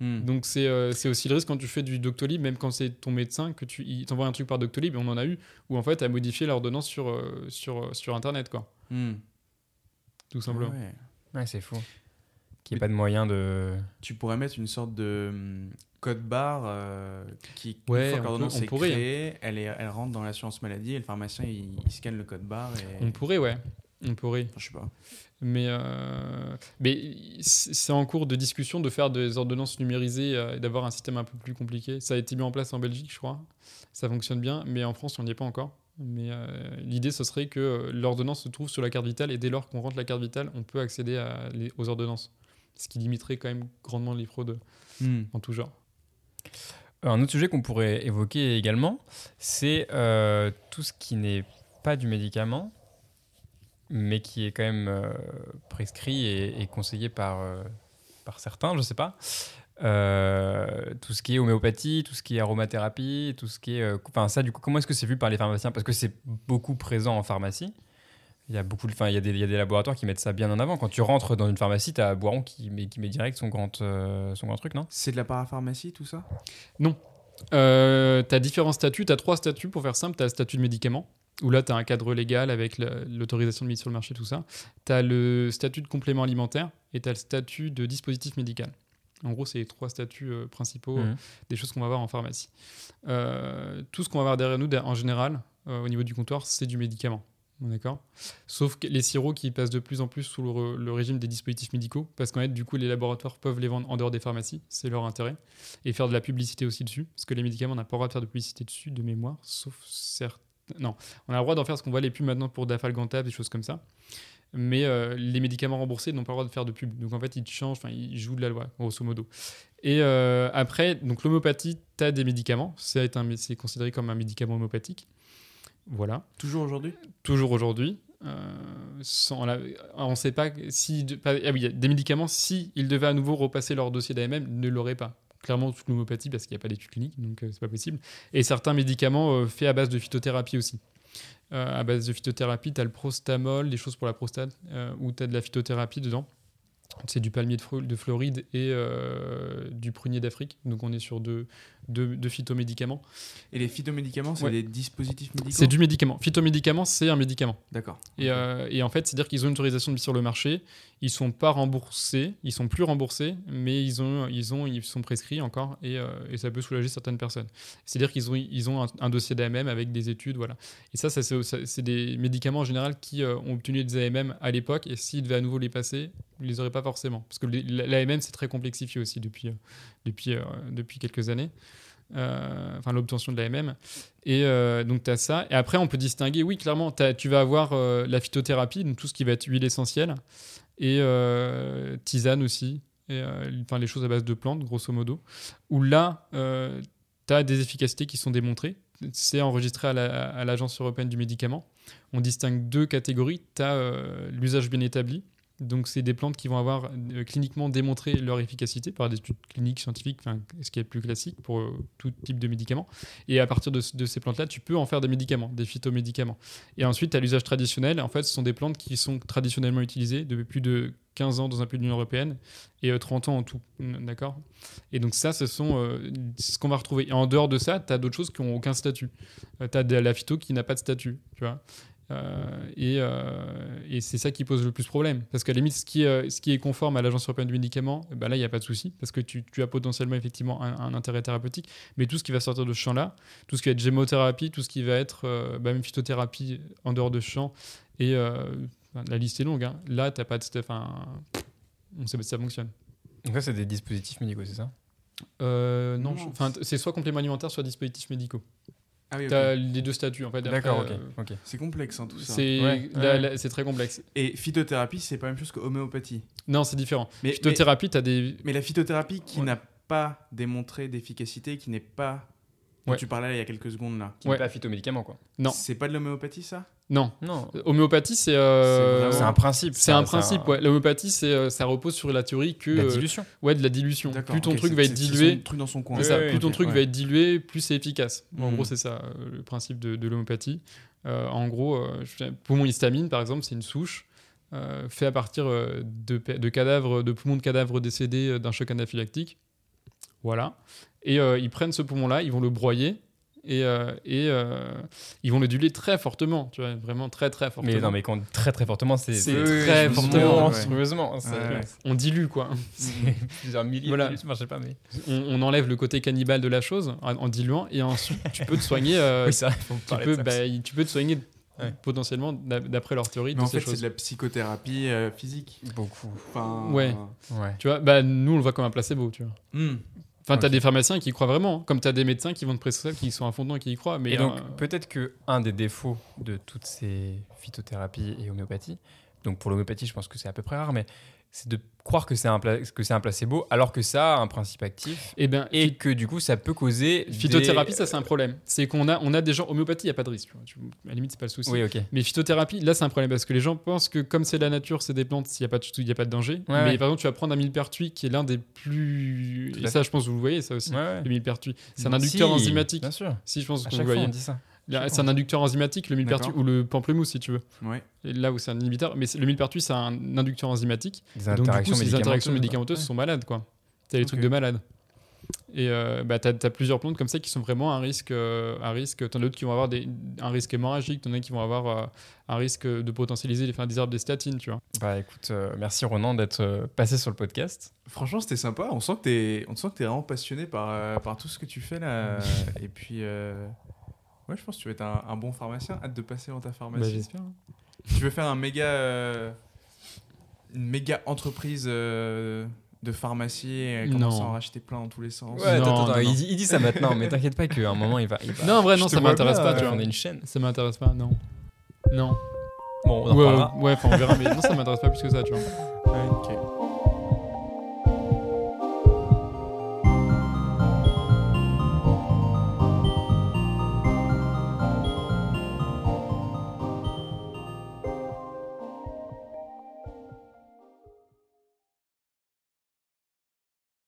Hmm. Donc c'est euh, c'est aussi le risque quand tu fais du Doctolib, même quand c'est ton médecin, que tu il t'envoie un truc par Doctolib, et on en a eu, où en fait tu as modifié l'ordonnance sur, euh, sur, euh, sur Internet, quoi. Hmm. Tout simplement. Ouais. Ouais, c'est fou. Qu'il n'y ait pas de moyen de. Tu pourrais mettre une sorte de hum, code barre euh, qui, Ouais, une fois on peut- est pourrait, hein. créée, elle, est, elle rentre dans l'assurance maladie et le pharmacien il, il scanne le code barre et. On pourrait, ouais. On pourrait. Enfin, je sais pas. Mais, euh, mais c'est en cours de discussion de faire des ordonnances numérisées euh, et d'avoir un système un peu plus compliqué. Ça a été mis en place en Belgique, je crois. Ça fonctionne bien, mais en France, on n'y est pas encore. Mais euh, l'idée, ce serait que l'ordonnance se trouve sur la carte vitale et dès lors qu'on rentre la carte vitale, on peut accéder à les- aux ordonnances. Ce qui limiterait quand même grandement les fraudes Hmm. en tout genre. Un autre sujet qu'on pourrait évoquer également, c'est euh, tout ce qui n'est pas du médicament, mais qui est quand même euh, prescrit et, et conseillé par, euh, par certains, je sais pas. Euh, tout ce qui est homéopathie, tout ce qui est aromathérapie, tout ce qui est. euh, Enfin, ça, du coup, comment est-ce que c'est vu par les pharmaciens? Parce que c'est beaucoup présent en pharmacie. Il y a beaucoup de, enfin, il y a des, il y a des laboratoires qui mettent ça bien en avant. Quand tu rentres dans une pharmacie, tu as Boiron qui met, qui met direct son grand, euh, son grand truc, non? C'est de la parapharmacie tout ça? Euh, tu as différents statuts, tu as trois statuts pour faire simple. Tu as le statut de médicament, où là tu as un cadre légal avec l'autorisation de mise sur le marché, tout ça. Tu as le statut de complément alimentaire et tu as le statut de dispositif médical. En gros, c'est les trois statuts euh, principaux Mhm. des choses qu'on va voir en pharmacie. Euh, tout ce qu'on va voir derrière nous, en général, euh, au niveau du comptoir, c'est du médicament. D'accord? Sauf que les sirops qui passent de plus en plus sous le régime des dispositifs médicaux, parce qu'en fait, du coup, les laboratoires peuvent les vendre en dehors des pharmacies, c'est leur intérêt, et faire de la publicité aussi dessus, parce que les médicaments, on n'a pas le droit de faire de publicité dessus, de mémoire, sauf certains. Non, on a le droit d'en faire ce qu'on voit les pubs maintenant pour Dafalgantab, des choses comme ça. Mais euh, les médicaments remboursés n'ont pas le droit de faire de pub. Donc en fait, ils changent, enfin, ils jouent de la loi, grosso modo. Et euh, après, donc l'homéopathie, tu as des médicaments. C'est considéré comme un médicament homéopathique. Voilà. Toujours aujourd'hui? Toujours aujourd'hui. Euh, sans la- on ne sait pas si. ah oui, il y a des médicaments, si ils devaient à nouveau repasser leur dossier d'AMM, ne l'auraient pas. Clairement, toute l'homéopathie, parce qu'il n'y a pas d'études cliniques, donc euh, c'est pas possible. Et certains médicaments euh, faits à base de phytothérapie aussi. Euh, à base de phytothérapie, tu as le prostamol, des choses pour la prostate, où tu as de la phytothérapie dedans. C'est du palmier de, Floride et du prunier d'Afrique. Donc on est sur deux, deux phytomédicaments. Et les phytomédicaments, c'est Ouais. des dispositifs médicaux C'est du médicament. Phytomédicament, c'est un médicament. D'accord. Et, euh, et en fait, c'est-à-dire qu'ils ont une autorisation de mise sur le marché, ils sont pas remboursés, ils sont plus remboursés, mais ils ont, ils ont, ils sont prescrits encore et, euh, et ça peut soulager certaines personnes. C'est-à-dire qu'ils ont, ils ont un, un dossier d'AMM avec des études, voilà. Et ça, ça, c'est des médicaments en général qui euh, ont obtenu des AMM à l'époque et s'ils devaient à nouveau les passer, ils les auraient pas forcément, parce que l'AMM c'est très complexifié aussi depuis, depuis, depuis quelques années. Euh, enfin l'obtention de l'AMM. Et euh, donc tu as ça. Et après, on peut distinguer, oui, clairement, tu vas avoir euh, la phytothérapie, donc tout ce qui va être huile essentielle, et tisane aussi, et, enfin les choses à base de plantes, grosso modo, où là, tu as des efficacités qui sont démontrées. C'est enregistré à la- à l'Agence européenne du médicament. On distingue deux catégories. Tu as l'usage bien établi, Donc, c'est des plantes qui vont avoir euh, cliniquement démontré leur efficacité par des études cliniques scientifiques, ce qui est plus classique pour euh, tout type de médicaments. Et à partir de, ces plantes-là, tu peux en faire des médicaments, des phytomédicaments. Et ensuite, à l'usage traditionnel, en fait, ce sont des plantes qui sont traditionnellement utilisées depuis plus de 15 ans dans un pays de l'Union européenne et euh, 30 ans en tout. D'accord? Et donc, ça, ce sont euh, ce qu'on va retrouver. Et en dehors de ça, tu as d'autres choses qui n'ont aucun statut. tu as de la phyto qui n'a pas de statut, tu vois? Euh, et, euh, et c'est ça qui pose le plus problème. Parce qu'à la limite, ce qui, ce qui est conforme à l'Agence européenne du médicament, bah là, il n'y a pas de souci. Parce que tu, tu as potentiellement effectivement un, un intérêt thérapeutique. Mais tout ce qui va sortir de ce champ-là, tout ce qui va être gémothérapie, tout ce qui va être euh, bah, même phytothérapie en dehors de ce champ, et euh, la liste est longue. hein. Là, tu pas de. Enfin, on sait pas si ça fonctionne. Donc ça, c'est des dispositifs médicaux, c'est ça? Euh, non, enfin, c'est soit compléments alimentaires, soit dispositifs médicaux. Ah oui, ok. Tu as les deux statuts en fait. D'accord, ok. euh, ok. C'est complexe hein, tout ça. C'est Ouais, ouais. très complexe. Et phytothérapie, c'est pas la même chose que homéopathie. Non, c'est différent. Mais, mais, Phytothérapie, tu as des. mais la phytothérapie qui Ouais. n'a pas démontré d'efficacité, qui n'est pas. dont. Tu parlais il y a quelques secondes là. Qui Ouais. n'est pas phytomédicament, quoi. Non. C'est pas de l'homéopathie ça? Non. Non. Homéopathie, c'est. euh, C'est un principe. C'est un principe, ouais. L'homéopathie, c'est, euh, ça repose sur la théorie que. La euh, dilution. ouais, de la dilution. Plus ton truc va être dilué. son truc dans son coin. C'est ça, Ouais, plus ton truc ouais. va être dilué, plus c'est efficace. En Mhm. gros, c'est ça le principe de, de l'homéopathie. Euh, en gros, euh, poumon histamine, par exemple, c'est une souche euh, fait à partir de, cadavres, de poumons de cadavres décédés d'un choc anaphylactique. Voilà. Et euh, ils prennent ce poumon-là, ils vont le broyer. Et, euh, et euh, ils vont le diluer très fortement, tu vois, vraiment très très fortement. Mais non, mais quand on dit très très fortement, c'est très monstrueux, fortement, monstrueusement. Ouais, ouais. On dilue quoi. c'est plusieurs milliers. Voilà. de je sais pas, mais. On, on enlève le côté cannibale de la chose en, en diluant et ensuite tu peux te soigner. euh, oui, faut tu, peux, bah, tu peux te soigner Ouais. potentiellement d'a- d'après leur théorie Mais de en ces fait, c'est de la psychothérapie euh, physique. Beaucoup. Enfin, Ouais. Ouais. Tu vois, bah, nous on le voit comme un placebo, tu vois. hmm. Enfin, t'as Ok. des pharmaciens qui y croient vraiment, hein. comme t'as des médecins qui vont te prescrire, qui sont à fond dedans et qui y croient. Mais et donc, euh, peut-être que un des défauts de toutes ces phytothérapies et homéopathies, donc pour l'homéopathie, je pense que c'est à peu près rare, mais c'est de croire que c'est un, que c'est un placebo alors que ça a un principe actif eh ben, et que du coup ça peut causer. des- phytothérapie, ça c'est un problème. C'est qu'on a, on a des gens homéopathie, il y a pas de risque. Tu vois. Tu- à la limite, c'est pas le souci. Oui. Mais phytothérapie, là, c'est un problème parce que les gens pensent que comme c'est la nature, c'est des plantes, il n'y a, pas de- il y a pas de danger. Ouais, mais ouais. par exemple, tu vas prendre un millepertuis qui est l'un des plus. Et ça, je pense que vous le voyez, ça aussi. Ouais. Le millepertuis. C'est un inducteur Si, enzymatique. Bien sûr. Si, je pense que vous le voyez. on dit ça. C'est un inducteur enzymatique, le millepertuis, ou le pamplemousse, si tu veux. Ouais. Et là où c'est un inhibiteur, mais le millepertuis, c'est un inducteur enzymatique. Des Donc, du coup, interactions ces interactions médicamenteuses. sont malades, quoi. T'as des Ok. trucs de malades. Et euh, bah, t'as as plusieurs plantes comme ça qui sont vraiment un risque. euh, un risque. T'en as d'autres qui vont avoir des, un risque hémorragique, t'en as qui vont avoir euh, un risque de potentialiser les, enfin, des herbes des statines, tu vois. Bah écoute, euh, merci Ronan d'être euh, passé sur le podcast. Franchement, c'était sympa. On sent que t'es, on sent que t'es vraiment passionné par, euh, par tout ce que tu fais là. Et puis, euh, ouais, je pense que tu vas être un, un bon pharmacien. Hâte de passer dans ta Bah, pharmacie. J'espère. tu veux faire un méga, euh, une méga entreprise euh, de pharmacie et commencer Non. à en racheter plein dans tous les sens. Ouais, attends, attends, il, dit, il dit ça maintenant, mais t'inquiète pas qu'à un moment il va. il va- Non, en vrai, non, ça m'intéresse pas, euh, tu vois. On est une chaîne. Ça m'intéresse pas, non. Non. Bon, on en ouais, parlera. ouais, enfin, on verra, mais non, ça m'intéresse pas plus que ça, tu vois. Ouais, ok.